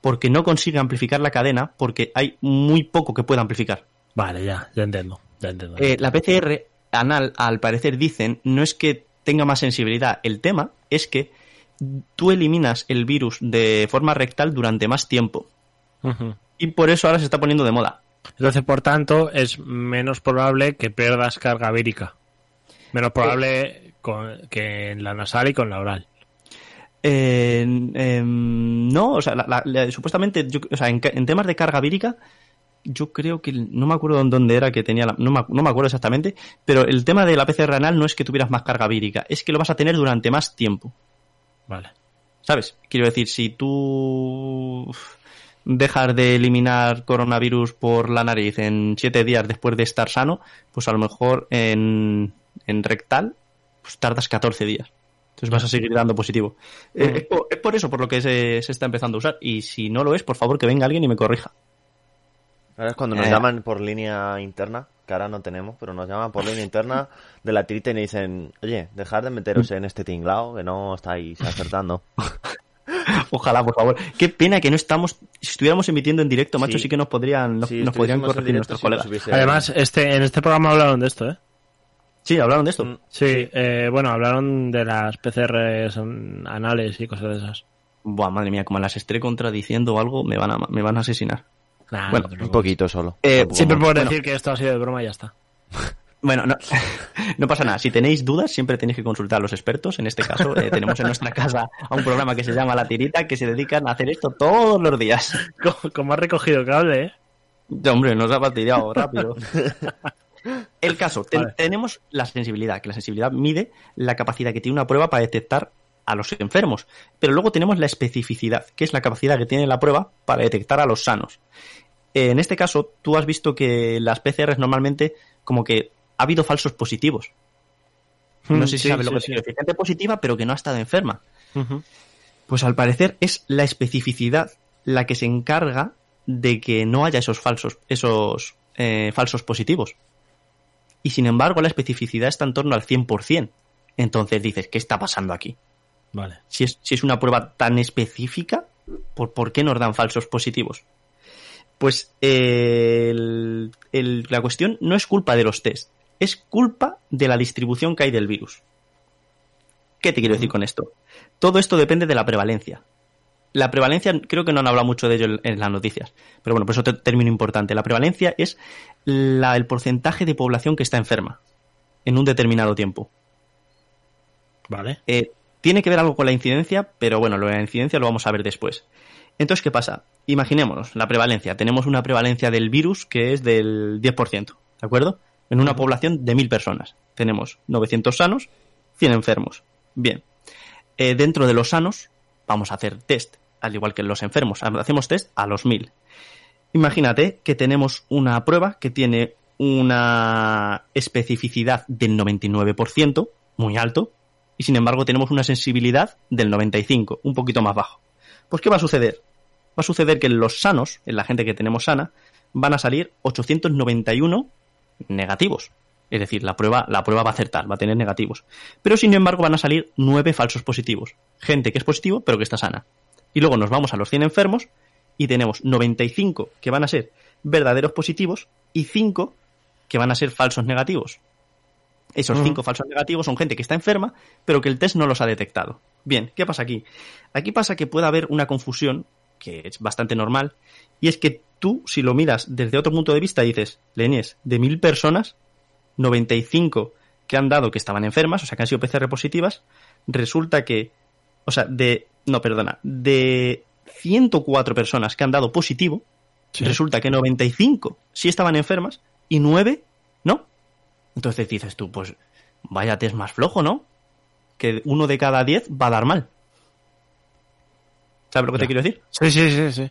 Porque no consigue amplificar la cadena, porque hay muy poco que pueda amplificar. Vale, ya, ya entiendo. Ya entiendo. Eh, la PCR anal, al parecer dicen, no es que tenga más sensibilidad. El tema es que tú eliminas el virus de forma rectal durante más tiempo. Y por eso ahora se está poniendo de moda. Entonces, por tanto, es menos probable que pierdas carga vírica. Menos probable con- que en la nasal y con la oral. Eh, no, o sea, la- la- la- supuestamente, yo- o sea, en, temas de carga vírica, yo creo que no me acuerdo en dónde era que tenía la, no, me, no me acuerdo exactamente, pero el tema de la PCR anal no es que tuvieras más carga vírica, es que lo vas a tener durante más tiempo. Vale. ¿Sabes? Quiero decir, si tú dejas de eliminar coronavirus por la nariz en siete días después de estar sano, pues a lo mejor en, en rectal pues tardas 14 días. Entonces vas a seguir dando positivo. Eh, es, por, es por eso por lo que se, se está empezando a usar. Y si no lo es, por favor que venga alguien y me corrija. Ahora es cuando nos Eh. llaman por línea interna, que ahora no tenemos, pero nos llaman por línea interna de la tirita y nos dicen, oye, dejad de meteros en este tinglao, que no estáis acertando. Ojalá, por favor. Qué pena que no estamos. Si estuviéramos emitiendo en directo, macho, sí, Sí. que nos podrían, nos, podrían corregir directo, nuestros colegas. Además, este, en este programa hablaron de esto, ¿eh? Sí, hablaron de esto. Mm, Sí, eh, bueno, hablaron de las PCRs anales y cosas de esas. Buah, madre mía, como las esté contradiciendo o algo, me van a, me van a asesinar. Nah, Bueno, no Un poquito solo. Eh, Siempre Bueno. decir que esto ha sido de broma y ya está. Bueno, no, no pasa nada. Si tenéis dudas, siempre tenéis que consultar a los expertos. En este caso, eh, tenemos en nuestra casa a un programa que se llama La Tirita, que se dedican a hacer esto todos los días. Como, como has recogido cable, ¿eh? Ya, hombre, nos ha fastidiado rápido. El caso, ten- Vale. tenemos la sensibilidad, que la sensibilidad mide la capacidad que tiene una prueba para detectar a los enfermos. Pero luego tenemos la especificidad, que es la capacidad que tiene la prueba para detectar a los sanos. En este caso, tú has visto que las PCRs normalmente como que ha habido falsos positivos. No Mm, sé si sí, sabes lo que sí. decir. Gente positiva, pero que no ha estado enferma. Pues al parecer es la especificidad la que se encarga de que no haya esos falsos, esos eh, falsos positivos. Y sin embargo, la especificidad está en torno al 100%. Entonces dices, ¿qué está pasando aquí? Vale. Si es, si es una prueba tan específica, ¿por, por qué nos dan falsos positivos? Pues eh, el- el- la cuestión no es culpa de los test, es culpa de la distribución que hay del virus. ¿Qué te quiero decir con esto? Todo esto depende de la prevalencia. La prevalencia, creo que no han hablado mucho de ello en, en las noticias, pero bueno, por eso te- término importante. La prevalencia es la- el porcentaje de población que está enferma en un determinado tiempo. Vale. Eh, tiene que ver algo con la incidencia, pero bueno, lo de la incidencia lo vamos a ver después. Entonces, ¿qué pasa? Imaginémonos la prevalencia. Tenemos una prevalencia del virus que es del 10%, ¿de acuerdo? En una población de 1.000 personas. Tenemos 900 sanos, 100 enfermos. Bien. Eh, dentro de los sanos, vamos a hacer test, al igual que en los enfermos. Hacemos test a los 1.000. Imagínate que tenemos una prueba que tiene una especificidad del 99%, muy alto, y sin embargo tenemos una sensibilidad del 95, un poquito más bajo. Pues ¿qué va a suceder? Va a suceder que en los sanos, en la gente que tenemos sana, van a salir 891 negativos. Es decir, la prueba, la prueba va a acertar, va a tener negativos. Pero sin embargo van a salir 9 falsos positivos. Gente que es positivo pero que está sana. Y luego nos vamos a los 100 enfermos y tenemos 95 que van a ser verdaderos positivos y 5 que van a ser falsos negativos. Esos cinco falsos negativos son gente que está enferma, pero que el test no los ha detectado. Bien, ¿qué pasa aquí? Aquí pasa que puede haber una confusión, que es bastante normal, y es que tú, si lo miras desde otro punto de vista, dices, Lenies, de mil personas, 95 que han dado que estaban enfermas, o sea, que han sido PCR positivas, resulta que, o sea, de, no, perdona, de 104 personas que han dado positivo, resulta que 95 sí estaban enfermas y 9 no. Entonces dices tú, pues vaya test más flojo, ¿no? Que uno de cada 10 va a dar mal. ¿Sabes lo que te quiero decir? Sí, sí, sí, sí.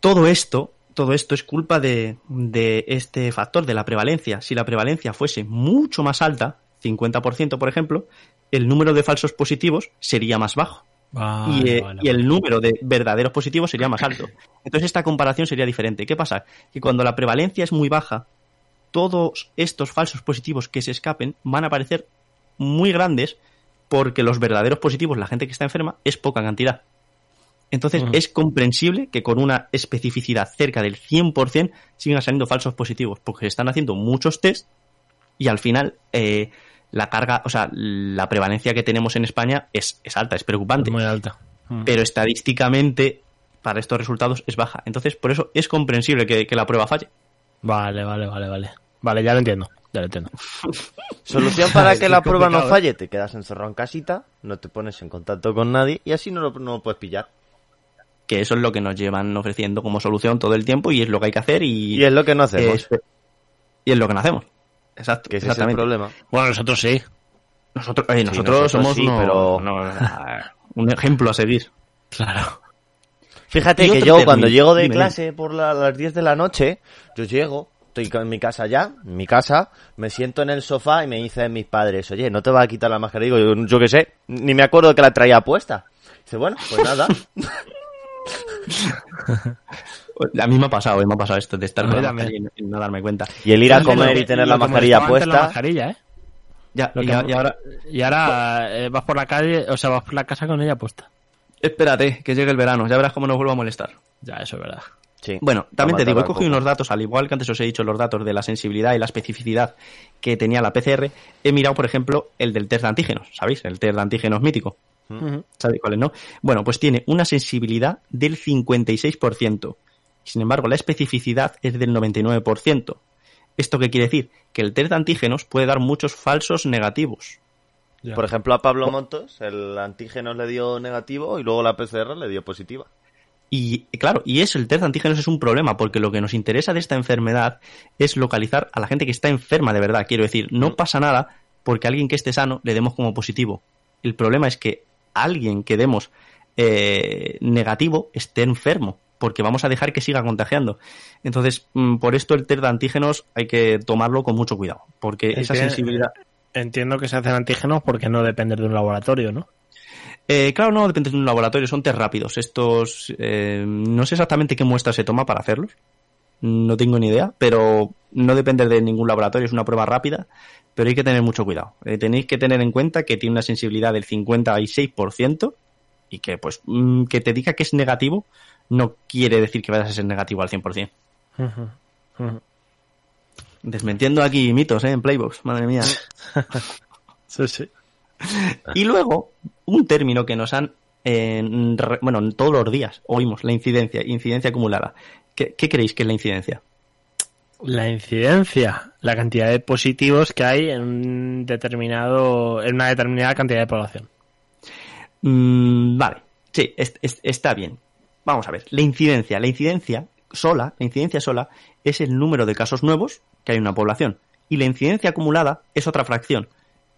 todo esto, todo esto es culpa de, de este factor, de la prevalencia. Si la prevalencia fuese mucho más alta, 50% por ejemplo, el número de falsos positivos sería más bajo. Vale, y, eh, vale, y el vale. número de verdaderos positivos sería más alto. Entonces esta comparación sería diferente. ¿Qué pasa? Que cuando la prevalencia es muy baja, todos estos falsos positivos que se escapen van a parecer muy grandes porque los verdaderos positivos, la gente que está enferma, es poca cantidad. Entonces es comprensible que con una especificidad cerca del 100% sigan saliendo falsos positivos porque se están haciendo muchos test y al final eh, la carga, o sea, la prevalencia que tenemos en España es, es alta, es preocupante muy alta. Mm. pero estadísticamente para estos resultados es baja. Entonces, por eso es comprensible que, que la prueba falle. Vale, vale, vale, vale. Vale, ya lo entiendo. Ya lo entiendo. Solución para que la prueba no ¿eh? falle, te quedas encerrado en casita, no te pones en contacto con nadie y así no lo, no lo puedes pillar. Que eso es lo que nos llevan ofreciendo como solución todo el tiempo y es lo que hay que hacer y, Y es lo que no hacemos, y es lo que no hacemos. Exacto, que ese es el problema. Bueno, nosotros sí. Nosotros, eh, nosotros, nosotros somos sí, unos- pero- unos- un ejemplo a seguir. Claro. Fíjate que yo término, cuando llego de dime, clase por la- las 10 de la noche, yo llego, estoy en mi casa ya, en mi casa, me siento en el sofá y me dicen mis padres, oye, ¿no te vas a quitar la mascarilla? Digo, yo, yo qué sé, ni me acuerdo que la traía puesta. Dice, bueno, pues nada. A mí me ha pasado, eh, me ha pasado esto de estar con la y no darme cuenta. Y el ir a comer y tener la mascarilla antes la puesta. mascarilla, ¿eh? Ya, y, que- ya- y ahora, Y ahora eh, vas por la calle, o sea, vas por la casa con ella puesta. espérate, que llegue el verano, ya verás cómo nos vuelvo a molestar. Ya, eso es verdad. Sí, Bueno, también te digo, he cogido unos datos, al igual que antes os he dicho los datos de la sensibilidad y la especificidad que tenía la PCR, he mirado, por ejemplo, el del test de antígenos, ¿sabéis? El test de antígenos mítico. ¿Sabéis cuál es, no? Bueno, pues tiene una sensibilidad del 56%. Sin embargo, la especificidad es del 99%. ¿Esto qué quiere decir? Que el test de antígenos puede dar muchos falsos negativos. Ya. Por ejemplo, a Pablo Montos, el antígeno le dio negativo y luego la PCR le dio positiva. Y claro, y eso, el test de antígenos es un problema, porque lo que nos interesa de esta enfermedad es localizar a la gente que está enferma de verdad. Quiero decir, no pasa nada porque a alguien que esté sano le demos como positivo. El problema es que alguien que demos eh, negativo esté enfermo, porque vamos a dejar que siga contagiando. Entonces, mm, por esto el test de antígenos hay que tomarlo con mucho cuidado, porque esa sensibilidad... Entiendo que se hacen antígenos porque no dependen de un laboratorio, ¿no? Eh, claro, no depende de un laboratorio, son test rápidos. Estos, eh, no sé exactamente qué muestra se toma para hacerlos. No tengo ni idea, pero no depende de ningún laboratorio, es una prueba rápida. Pero hay que tener mucho cuidado. Eh, tenéis que tener en cuenta que tiene una sensibilidad del 56% y que, pues, mm, que te diga que es negativo no quiere decir que vayas a ser negativo al 100%. Ujú, ujú. Desmentiendo aquí mitos, ¿eh? En Playbox, madre mía. Sí, sí. Y luego, un término que nos han, eh, re- bueno, todos los días oímos, la incidencia, incidencia acumulada. ¿Qué, qué creéis que es la incidencia? La incidencia, la cantidad de positivos que hay en un determinado, en una determinada cantidad de población. Mm, vale, sí, es- es- está bien. Vamos a ver, la incidencia, la incidencia sola, la incidencia sola es el número de casos nuevos que hay en una población. Y la incidencia acumulada es otra fracción,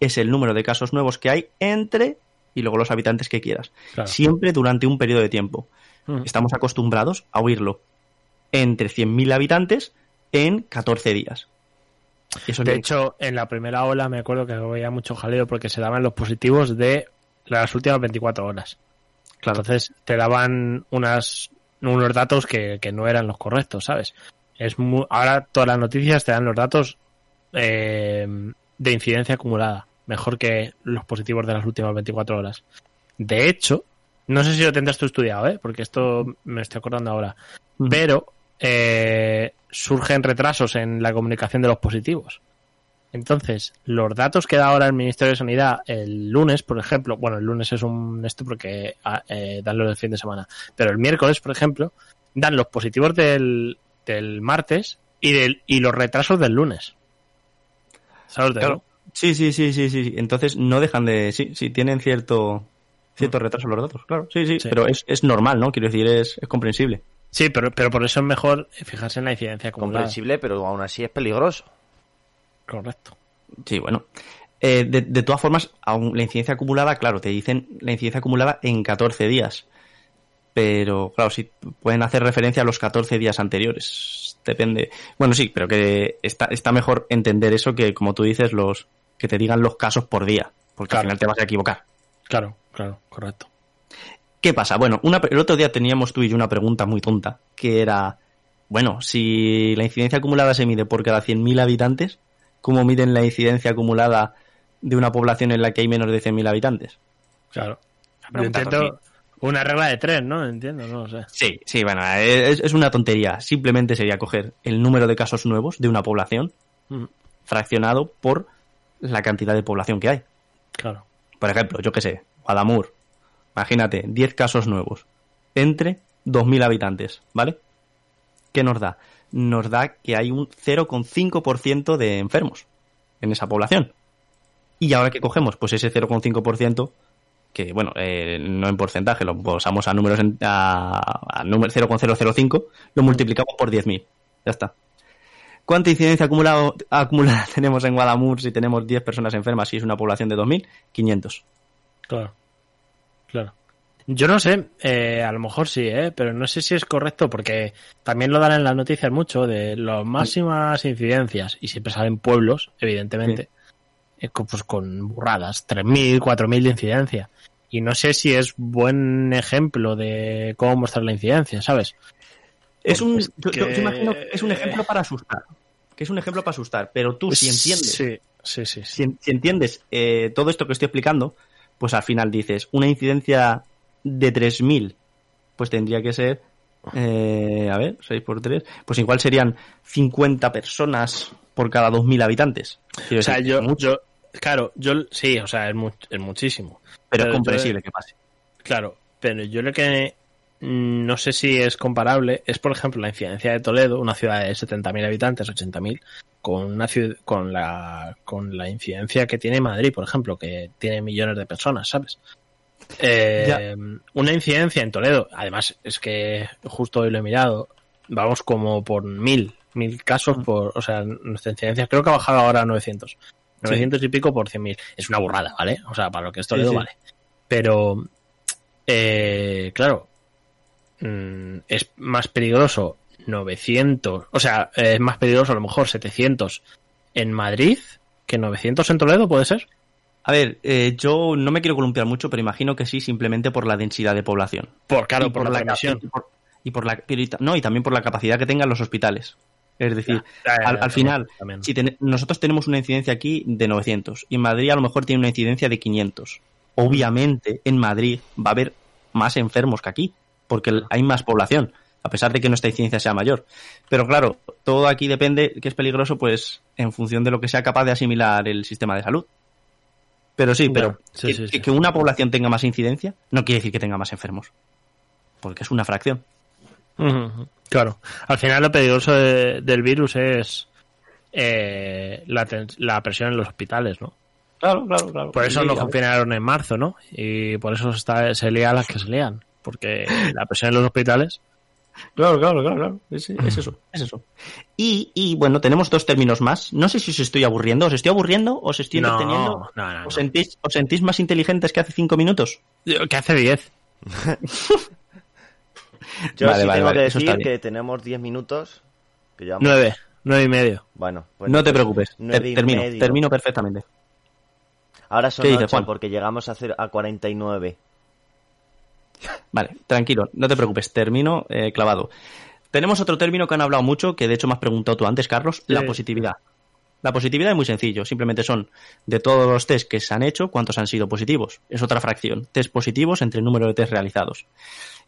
es el número de casos nuevos que hay entre y luego los habitantes que quieras. Claro. Siempre durante un periodo de tiempo. Ujú. Estamos acostumbrados a oírlo entre 100.000 habitantes en 14 días. Eso De hecho, en la primera ola me acuerdo que había mucho jaleo porque se daban los positivos de las últimas 24 horas. Claro, Entonces te daban unas, unos datos que, que no eran los correctos, ¿sabes? Es ahora todas las noticias te dan los datos eh, de incidencia acumulada, mejor que los positivos de las últimas 24 horas. De hecho, no sé si lo tendrás tú estudiado, ¿eh? porque esto me estoy acordando ahora, pero eh, surgen retrasos en la comunicación de los positivos. Entonces, los datos que da ahora el Ministerio de Sanidad el lunes, por ejemplo, bueno, el lunes es un esto porque ah, eh, dan los del fin de semana, pero el miércoles, por ejemplo, dan los positivos del, del martes y, del, y los retrasos del lunes. ¿Sabes lo que Claro. digo? Sí, sí, sí, sí, sí. Entonces no dejan de. Sí, sí, tienen cierto cierto retraso los datos, claro. Sí, sí, Sí. pero es, es normal, ¿no? Quiero decir, es, es comprensible. Sí, pero, pero por eso es mejor fijarse en la incidencia acumulada. Comprensible, pero aún así es peligroso. Correcto. Sí, bueno. Eh, de, de todas formas, aún la incidencia acumulada, claro, te dicen la incidencia acumulada en 14 días. Pero, claro, sí, pueden hacer referencia a los 14 días anteriores. Depende. Bueno, sí, pero que está, está mejor entender eso que, como tú dices, los que te digan los casos por día. Porque Claro. al final te vas a equivocar. Claro, claro, correcto. ¿Qué pasa? Bueno, una, el otro día teníamos tú y yo una pregunta muy tonta, que era, bueno, si la incidencia acumulada se mide por cada 100.000 habitantes, ¿cómo miden la incidencia acumulada de una población en la que hay menos de 100.000 habitantes? Claro. Yo entiendo una regla de tres, ¿no? Entiendo, no lo sé. Sí, sí, bueno, es, es una tontería. Simplemente sería coger el número de casos nuevos de una población Mm, fraccionado por la cantidad de población que hay. Claro. Por ejemplo, yo qué sé, Guadamur. Imagínate, 10 casos nuevos entre 2.000 habitantes, ¿vale? ¿Qué nos da? Nos da que hay un 0,5% de enfermos en esa población. Y ahora que cogemos, pues ese 0,5%, que bueno, eh, no en porcentaje, lo pasamos a números en- a, a número 0,005, lo multiplicamos por 10.000. Ya está. ¿Cuánta incidencia acumulado, acumulada tenemos en Guadamur si tenemos 10 personas enfermas y es una población de 2.000? 500. Claro. Claro. Yo no sé, eh, a lo mejor sí, ¿eh? pero no sé si es correcto porque también lo dan en las noticias mucho de las máximas incidencias y siempre salen pueblos, evidentemente, eh, pues con burradas, 3.000, 4.000 de incidencia. Y no sé si es buen ejemplo de cómo mostrar la incidencia, ¿sabes? Es un, Pues yo- yo imagino que es un ejemplo para asustar. Que es un ejemplo para asustar. Pero tú, si entiendes, Sí, sí, sí. sí. si, si entiendes eh, todo esto que estoy explicando, pues al final dices, una incidencia de 3.000, pues tendría que ser, eh, a ver, 6 por 3, pues igual serían 50 personas por cada 2.000 habitantes. Quiero O sea, decir, yo, mucho, yo, claro, yo, sí, o sea, es, mu- es muchísimo. pero es yo- comprensible que pase. Claro, pero yo lo que no sé si es comparable es, por ejemplo, la incidencia de Toledo, una ciudad de 70.000 habitantes, 80.000, con una ciudad, con la con la incidencia que tiene Madrid, por ejemplo, que tiene millones de personas, ¿sabes? Eh, una incidencia en Toledo, además es que justo hoy lo he mirado, vamos como por mil, mil casos por, o sea, nuestra incidencia creo que ha bajado ahora a 900. 900 y pico por 100.000. Es una burrada, ¿vale? O sea, para lo que es Toledo, Sí, sí. vale. Pero, eh, claro, mm, es más peligroso 900, o sea, es más peligroso a lo mejor 700 en Madrid que 900 en Toledo, ¿puede ser? A ver, eh, yo no me quiero columpiar mucho, pero imagino que sí, simplemente por la densidad de población. Por, claro, por, la, y por, y por la y no y también por la capacidad que tengan los hospitales. Es decir, Ya, ya, al, ya, al final, también. si ten- nosotros tenemos una incidencia aquí de 900 y en Madrid a lo mejor tiene una incidencia de 500. Obviamente, en Madrid va a haber más enfermos que aquí, porque hay más población, a pesar de que nuestra incidencia sea mayor. Pero claro, todo aquí depende, que es peligroso, pues en función de lo que sea capaz de asimilar el sistema de salud. Pero sí, pero sí, que, sí, que- sí. que una población tenga más incidencia no quiere decir que tenga más enfermos, porque es una fracción. Claro. Al final lo peligroso de- del virus es eh, la, presión en los hospitales, ¿no? Claro, claro, claro. Por eso nos confinaron en marzo, ¿no? Y por eso está, se lía las que se lían. Porque la presión en los hospitales. Claro, claro, claro, claro. Es, es eso, es eso. Y, y bueno, tenemos dos términos más. No sé si os estoy aburriendo. ¿Os estoy aburriendo? ¿Os estoy No, entreteniendo? no, no, no. ¿Os, sentís, ¿Os sentís más inteligentes que hace cinco minutos? Que hace 10. Yo Vale, sí vale, tengo vale, que decir que tenemos 10 minutos. Que llevamos... 9. 9 y medio. Bueno, pues no te preocupes. nueve y termino, medio. termino perfectamente. Ahora son ¿Qué dices, 8 Juan? porque llegamos a, hacer a 49. Vale, tranquilo, no te preocupes, termino eh, clavado. Tenemos otro término que han hablado mucho, que de hecho me has preguntado tú antes, Carlos, la positividad. La positividad es muy sencillo, simplemente son de todos los test que se han hecho, cuántos han sido positivos. Es otra fracción, test positivos entre el número de test realizados.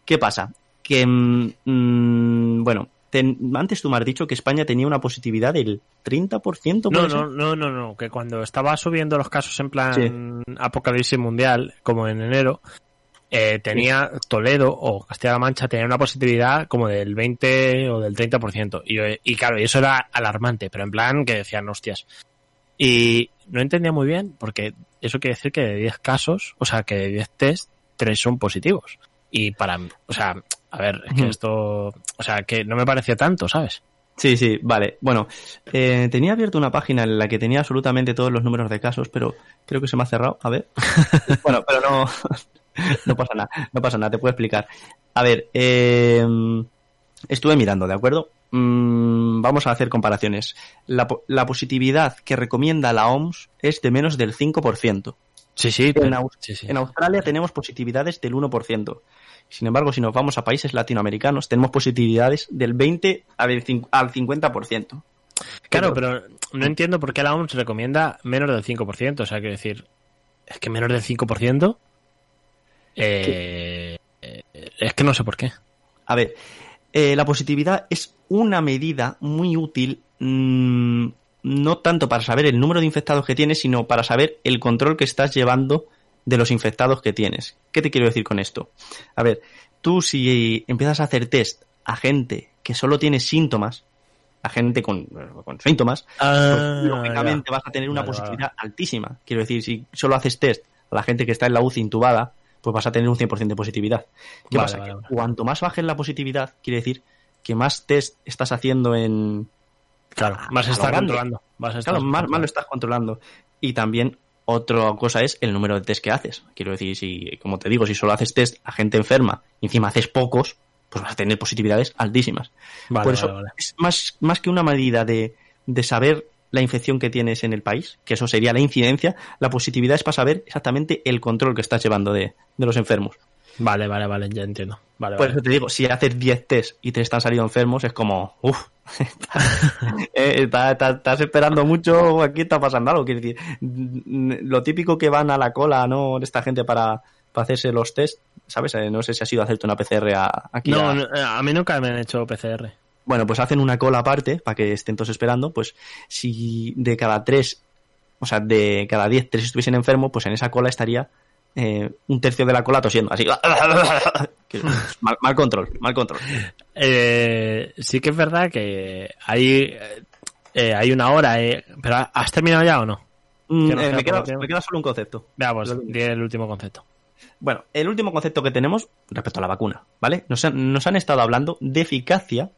¿Qué pasa? Que, mm, bueno, ten- antes tú me has dicho que España tenía una positividad del 30%. No, no, no, no, no. Que cuando estaba subiendo los casos en plan apocalipsis mundial, como en enero, eh, tenía Toledo o Castilla-La Mancha tenía una positividad como del 20 o del 30%. Y, y claro, y eso era alarmante, pero en plan que decían hostias. Y no entendía muy bien, porque eso quiere decir que de 10 casos, o sea, que de 10 test, 3 son positivos. Y para, o sea, a ver, es que esto, o sea, que no me pareció tanto, ¿sabes? Sí, sí, vale. Bueno, eh, tenía abierto una página en la que tenía absolutamente todos los números de casos, pero creo que se me ha cerrado. A ver. bueno, pero no, no pasa nada, no pasa nada, te puedo explicar. A ver, eh, estuve mirando, ¿de acuerdo? Mm, vamos a hacer comparaciones. La, la positividad que recomienda la OMS es de menos del 5%. Sí, sí, En, sí, sí. en Australia tenemos positividades del 1%. Sin embargo, si nos vamos a países latinoamericanos, tenemos positividades del 20 al cin- al 50%. Claro, pero no entiendo por qué la OMS recomienda menos del 5%. O sea, quiero decir, es que menos del 5%. Eh, es que no sé por qué. A ver, eh, la positividad es una medida muy útil, mm, no tanto para saber el número de infectados que tienes, sino para saber el control que estás llevando de los infectados que tienes. ¿Qué te quiero decir con esto? A ver, tú si empiezas a hacer test a gente que solo tiene síntomas, a gente con, con síntomas, pues, lógicamente vas a tener una positividad altísima. Quiero decir, si solo haces test a la gente que está en la UCI intubada, pues vas a tener un 100% de positividad. ¿Qué Vale, pasa? vale, Que vale. cuanto más bajes la positividad, quiere decir que más test estás haciendo en... Claro, más a lo está grande. controlando. Más está Claro, más, más lo estás controlando. Y también otra cosa es el número de test que haces. Quiero decir, si, como te digo, si solo haces test a gente enferma y encima haces pocos, pues vas a tener positividades altísimas. Vale, Por eso vale, vale. es más, más que una medida de, de saber la infección que tienes en el país, que eso sería la incidencia, la positividad es para saber exactamente el control que estás llevando de, de los enfermos. Vale, vale, vale, ya entiendo. Vale, Por vale. eso te digo, si haces 10 test y te están saliendo enfermos, es como, uff, estás esperando mucho, aquí está pasando algo. Quiero decir, lo típico que van a la cola, ¿no? De esta gente para, para hacerse los test, ¿sabes? Eh, No sé si has ido a hacerte una PCR a- aquí. No, a- no, eh, a mí nunca me han hecho PCR. Bueno, pues hacen una cola aparte para que estén todos esperando. Pues si de cada tres, o sea, de cada diez, tres estuviesen enfermos, pues en esa cola estaría eh, un tercio de la cola tosiendo. Así. Mal, mal control, mal control. Eh, sí que es verdad que hay, eh, hay una hora, eh, pero ¿has terminado ya o no? Mm, Que me, queda, me queda solo un concepto. Veamos, di el último concepto. Bueno, el último concepto que tenemos respecto a la vacuna, ¿vale? Nos han, nos han estado hablando de eficacia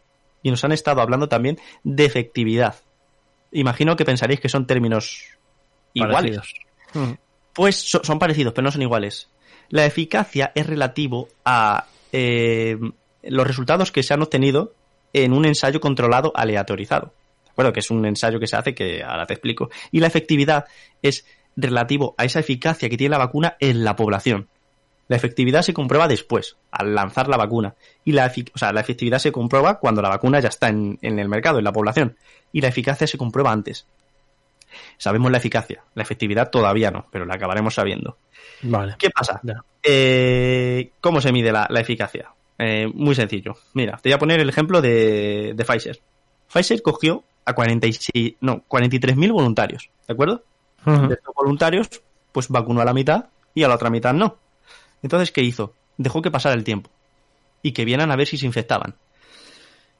y nos han estado hablando también de efectividad. Imagino que pensaréis que son términos iguales. Parecidos. Pues so- son parecidos, pero no son iguales. La eficacia es relativo a eh, los resultados que se han obtenido en un ensayo controlado aleatorizado. ¿De acuerdo? Que es un ensayo que se hace que ahora te explico. Y la efectividad es relativo a esa eficacia que tiene la vacuna en la población. La efectividad se comprueba después, al lanzar la vacuna. Y la, o sea, la efectividad se comprueba cuando la vacuna ya está en, en el mercado, en la población. Y la eficacia se comprueba antes. Sabemos la eficacia, la efectividad todavía no, pero la acabaremos sabiendo. Vale. ¿Qué pasa? Eh, ¿Cómo se mide la, la eficacia? Eh, muy sencillo. Mira, te voy a poner el ejemplo de, de Pfizer. Pfizer cogió a 46, no, 43.000 voluntarios, ¿de acuerdo? De estos voluntarios, pues vacunó a la mitad y a la otra mitad no. Entonces, ¿qué hizo? Dejó que pasara el tiempo y que vieran a ver si se infectaban.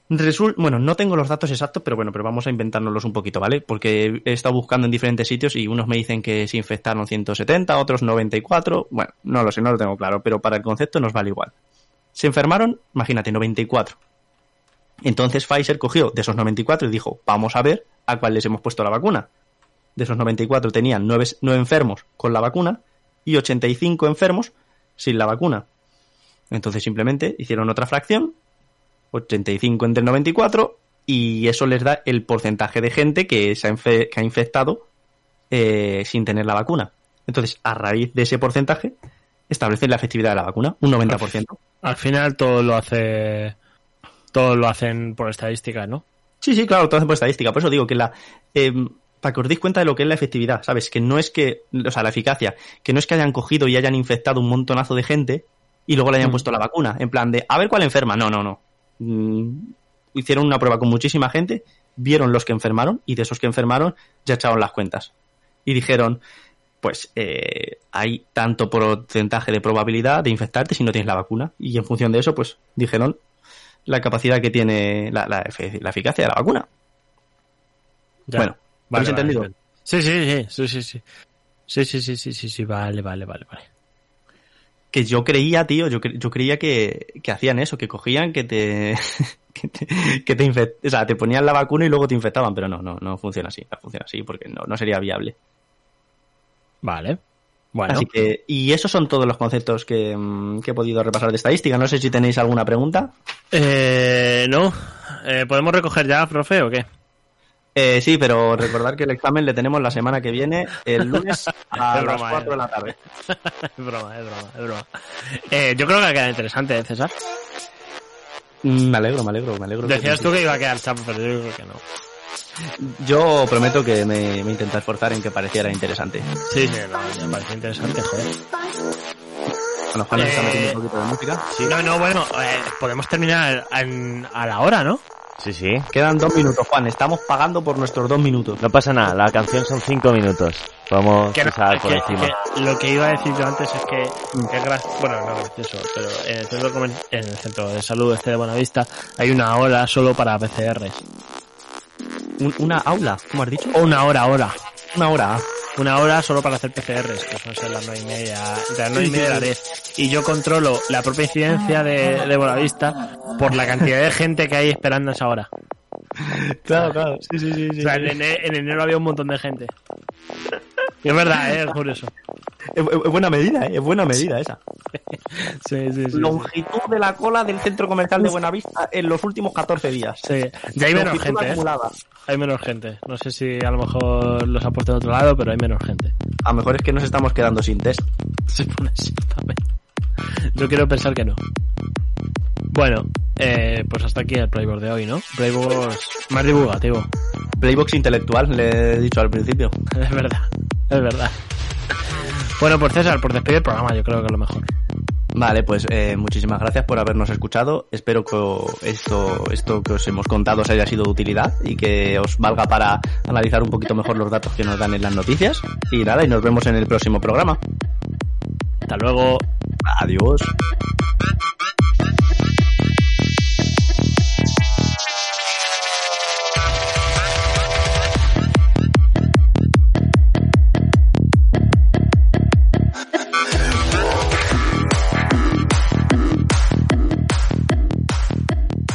Resul- bueno, no tengo los datos exactos, pero bueno, pero vamos a inventárnoslos un poquito, ¿vale? Porque he estado buscando en diferentes sitios y unos me dicen que se infectaron 170, otros 94. Bueno, no lo sé, no lo tengo claro, pero para el concepto nos vale igual. Se enfermaron, imagínate, 94. Entonces Pfizer cogió de esos 94 y dijo, vamos a ver a cuál les hemos puesto la vacuna. De esos 94 tenían 9, enfermos con la vacuna y 85 enfermos sin la vacuna. Entonces simplemente hicieron otra fracción, 85 entre 94, y eso les da el porcentaje de gente que, se ha, infe- que ha infectado eh, sin tener la vacuna. Entonces, a raíz de ese porcentaje, establecen la efectividad de la vacuna, un 90%. Al final todo lo hace. Todo lo hacen por estadística, ¿no? Sí, sí, claro, todo hace por estadística. Por eso digo que la. eh, para que os deis cuenta de lo que es la efectividad, ¿sabes? Que no es que. O sea, la eficacia. Que no es que hayan cogido y hayan infectado un montonazo de gente y luego le hayan Mm. puesto la vacuna. En plan de, a ver cuál enferma. No, no, no. Mm, hicieron una prueba con muchísima gente, vieron los que enfermaron y de esos que enfermaron ya echaron las cuentas. Y dijeron, pues eh, hay tanto porcentaje de probabilidad de infectarte si no tienes la vacuna. Y en función de eso, pues dijeron la capacidad que tiene la, la efe- la eficacia de la vacuna. Ya. Bueno, ¿habéis entendido? Sí, sí, sí, sí, sí, sí. Sí, sí, sí, sí, sí, vale, vale, vale, vale. Que yo creía, tío, yo, cre- yo creía que, que hacían eso, que cogían, que te, que te, que te o sea, te ponían la vacuna y luego te infectaban, pero no, no, no funciona así, no funciona así porque no, no sería viable. Vale. Bueno, Así que, y esos son todos los conceptos que, mm, que he podido repasar de estadística. No sé si tenéis alguna pregunta. eh, no. Eh, ¿Podemos recoger ya, profe, o qué? Eh, sí, pero recordar que el examen le tenemos la semana que viene, el lunes a las broma, 4 eh. de la tarde. es broma, es broma, es broma. Eh, yo creo que va a quedar interesante, ¿eh, César. Mm, Me alegro, me alegro, me alegro. Decías tú que iba a quedar chapo, pero yo creo que no. Yo prometo que me, me intenté esforzar en que pareciera interesante. Sí, sí, no, me parece interesante, joder. Bueno, Juan nos está Eh, metiendo un poquito de música. No, no, bueno, eh, podemos terminar en- a la hora, ¿no? Sí, sí. Quedan dos minutos, Juan. Estamos pagando por nuestros dos minutos. No pasa nada, la canción son cinco minutos. Vamos Que no- pasar por que- encima. que lo que iba a decir yo antes es que, que es gra- bueno, no gracioso, pero en el, centro en el centro de salud este de Buenavista hay una hora solo para PCRs. Un- una aula, ¿cómo has dicho? O una hora, hora. Una hora. Una hora solo para hacer PCRs, que son ser las nueve y media, de las nueve y media a las diez. Y yo controlo la propia incidencia de, de Buenavista por la cantidad de gente que hay esperando esa hora. Claro, claro. Sí, sí, sí. O sea, en, ene- en enero había un montón de gente. Y es verdad, ¿eh? es curioso. Es, es- buena medida, ¿eh? Es buena medida esa. Sí, sí, sí. Longitud de la cola del centro comercial de Buenavista en los últimos 14 días. Sí, ya hay menos Longitud gente, ¿eh? Hay menos gente. No sé si a lo mejor los ha puesto de otro lado, pero hay menos gente. A lo mejor es que nos estamos quedando sin test. Se pone así también. Yo quiero pensar que no. Bueno, eh, pues hasta aquí el Playbox de hoy, ¿no? Playbox más divulgativo. Playbox intelectual, le he dicho al principio. Es verdad, es verdad. Bueno, pues César, por despedir el programa, yo creo que es lo mejor. Vale, pues eh, muchísimas gracias por habernos escuchado. Espero que esto, esto que os hemos contado os haya sido de utilidad y que os valga para analizar un poquito mejor los datos que nos dan en las noticias. Y nada, y nos vemos en el próximo programa. Hasta luego. Adiós.